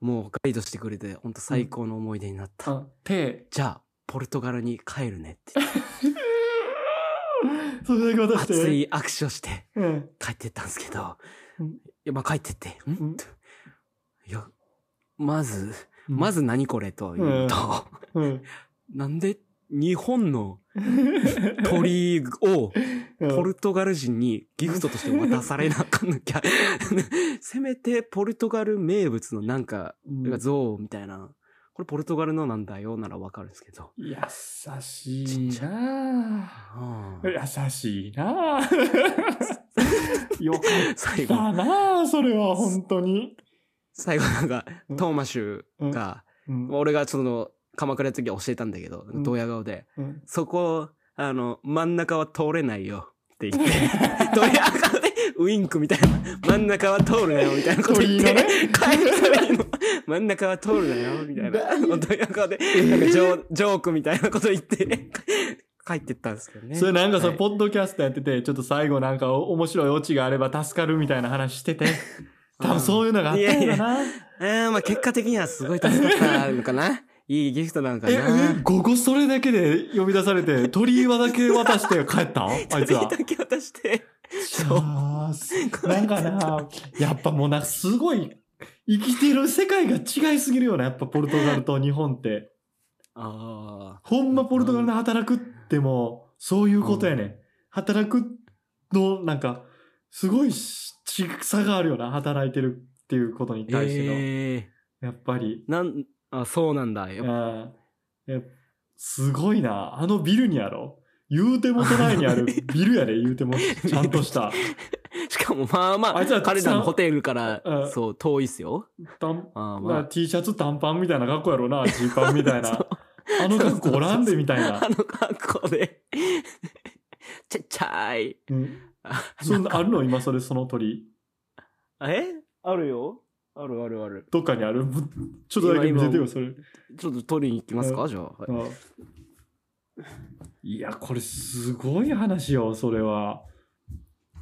もうガイドしてくれて本当最高の思い出になった。あ、て。じゃあ、ポルトガルに帰るねって言って。それだけ渡して。熱い握手をしてうん。帰ってったんですけど、うんいや、まあ帰ってって、ん？うんいや、まず、うんまず何これというと、うん。なんで日本の鳥居をポルトガル人にギフトとして渡されなあかんのきゃ、せめてポルトガル名物のなんか、うん像みたいな、これポルトガルのなんだよならわかるんですけど、優しいな。あぁ優しいな。ぁよかっ最後、たなぁそれは本当に。最後なんかうん、トーマシュが、うん。俺がその、鎌倉の時は教えたんだけど、うん。ドヤ顔で、うん。そこ、あの、真ん中は通れないよって言って、ドヤ顔でウインクみたいな、真ん中は通るなよみたいなこと言って、ね。帰る鳥居の。真ん中は通るなよみたいな、ドヤ顔で、なんかジョージョークみたいなこと言って、帰ってったんですけどね。それなんかそのはい。ポッドキャストやってて、ちょっと最後なんかお面白いオチがあれば助かるみたいな話してて、多分そういうのがあったんだな。えー、まあ結果的にはすごい助かったのかな。いいギフトなのかえ、な。え、午後それだけで呼び出されて、鳥居輪だけ渡して帰った？んあいつは。だけ渡して。そう。なんかな、やっぱもうなんかすごい、生きてる世界が違いすぎるよな、やっぱポルトガルと日本って。あほんまポルトガルで働くっても、そういうことやね、ん。働くの、なんか、すごい差があるよな、働いてるっていうことにあ。対しての。えやっぱり。ー、なん、あ、そうなんだ。やっぱすごいな。あのビルにやろ？言うても都内にある ビルやで、言うても。ちゃんとした。しかもまあまあ、あいつら彼らのホテルからう、んそう、遠いっすよ。短あーまあ、まあ。T シャツ短パンみたいな格好やろな、ジーパンみたいな。そ うあの格好おらんでみたいなあ。の格好で、ちっちゃい。うん、あそんなあるの？今それその鳥。え？あるよ。あるあるある。どっかにある？ぶちょっとだけ見せてよ、今それ。ちょっと取りに行きますか、うんじゃあ。はいうんいや、これすごい話よ、それは。め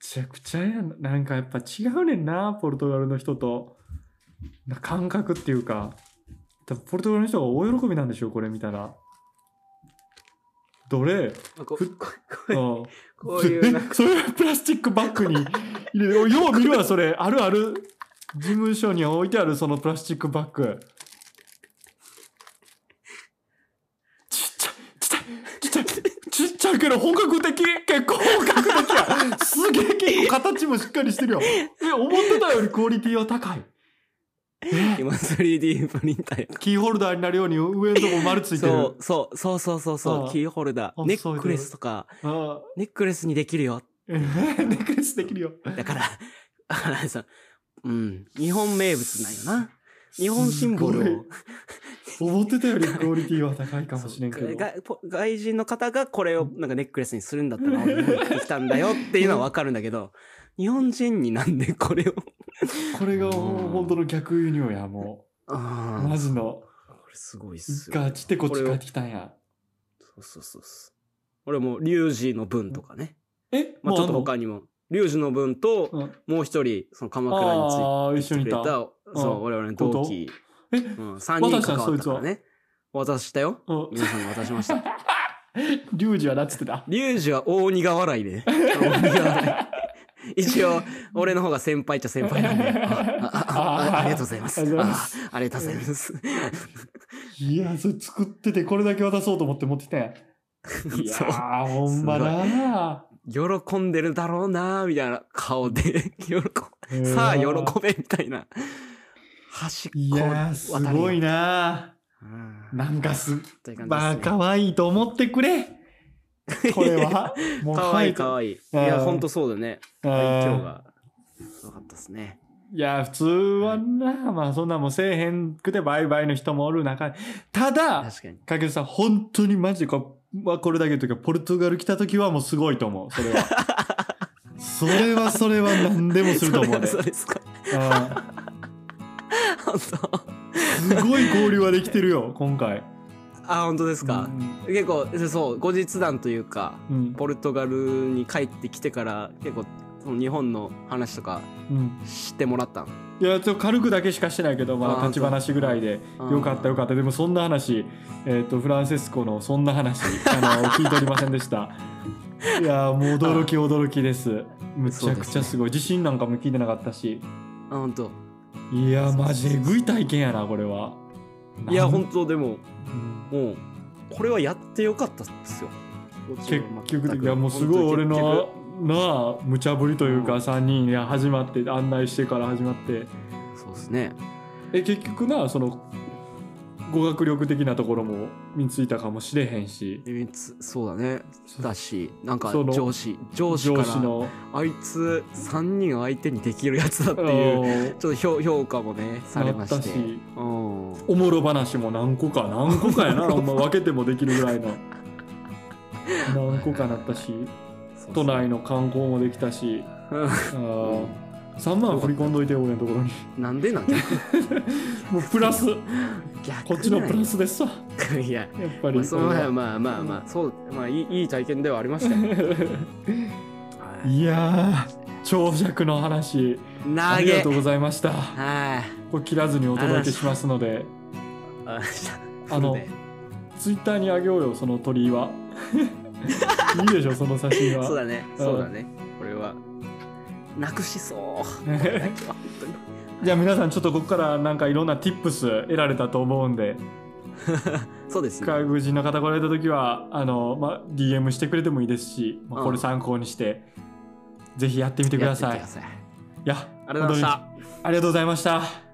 ちゃくちゃやな。なんかやっぱ違うねんな、ポルトガルの人と。な感覚っていうか。多分ポルトガルの人が大喜びなんでしょう、これ見たら。どれ？んこ こういうなんかえ それプラスチックバッグに入れて、よう見るわ、それ。あるある。事務所に置いてある、そのプラスチックバッグ。ちっちゃい、ちっちゃい、ちっちゃい、ちっちゃいけど本格的結構本格的やすげえ結構形もしっかりしてるよ。え、思ってたよりクオリティは高い。え？今 3D プリンターやキーホルダーになるように上のとこ丸ついてる。そう、そう、そうそうそうキーホルダあー。ネックレスとか、あネックレスにできるよ。えー ネックレスできるよ。だから、だからさ、うん、日本名物なんよな。日本シンボルを。思ってたよりクオリティは高いかもしれんけど。外人の方がこれをなんかネックレスにするんだったら、来たんだよっていうのはわかるんだけど、日本人になんでこれを。これが本当の逆輸入や、もう。あマジの。れすごいっすよ。ガチってこっち帰ってきたんや。そうそうそうそう。俺も、リュウジの分とかね。え？まあちょっと他にも、リュウジの分と、もう一人、その鎌倉についてああ、一緒にいた。そうう、ん我々の同期、えうん、3人関わったからね。渡したよ。うん皆さんに渡しました。リュウジはなっつってた？リュウジは大苦笑いで。大苦笑い。一応、俺の方が先輩っちゃ先輩なんで。ありがとうございます。ありがとうございます いや、それ作っててこれだけ渡そうと思って持ってきたんや。いやー、ほんまだ喜んでるだろうなみたいな顔で、喜ー。さあ、喜うんべ、みたいな。端っこいやー、すごいなうんなんかす、まあ、可愛いと思ってくれ。これは？もうかわいいかわいい。いうんや、ほんとそうだね。うん愛嬌が。すごかったですね。いや、普通はな、まあそんなもんせえへんくてバイバイの人もおる中、ただ、確かけるさん、本当にマジでこう、まあ、これだけというか、ポルトガル来た時はもうすごいと思う、それは。それはそれは何でもすると思うね。そうですか。すごい交流はできてるよ、今回。あ、本当ですか？結構、そう、後日談というか、うん。うん。ポルトガルに帰ってきてから、結構、その日本の話とかうん知ってもらったん？いや、ちょっと軽くだけしかしてないけど、まあ、あ立ち話ぐらいで、よかったよかった。でも、そんな話、えっ、と、フランセスコのそんな話、あの、聞いておりませんでした。いやー、もう驚き驚きです。むちゃくちゃすごい。地震なんかも聞いてなかったし。あ、本当。いやー、マジえぐい体験やな、これは。いや、本当でも、うんもう、これはやってよかったっすよ。結局、いや、もうすごい俺の、なあ、無茶ぶりというか、うん3人、いや、始まって、案内してから始まって。そうですね。え、結局な、その、語学力的なところも身についたかもしれへんし、そうだね。だし、なんか上司、上司から、の、あいつ3人相手にできるやつだっていう、うちょっと評評価もね、されまして。し。うん。おもろ話も何個か、何個かやな、ほんま分けてもできるぐらいの。何個かなったし、都内の観光もできたし、うん。あー。3万振り込んどいて、俺のところに。なんでなん もうプラス、逆こっちのプラスですわ。ス。いや、やっぱり。まあ、そのまあまあまあまあ、そう、まあいいいい体験ではありましたい いやー、長尺の話、ありがとうございました。はい。これ切らずにお届けしますので、ああのツイッターにあげようよ、その鳥居は。いいでしょ、その写真は。そうだね、うんそうだね。これは、なくしそう。本当にじゃあ皆さんちょっとここからなんかいろんな tips 得られたと思うんで、そうですね。外国人の方来られた時は、あの、まあ、DM してくれてもいいですし、まあ、うんこれ参考にして、ぜひやってみてください。いやありがとうございました。ありがとうございました。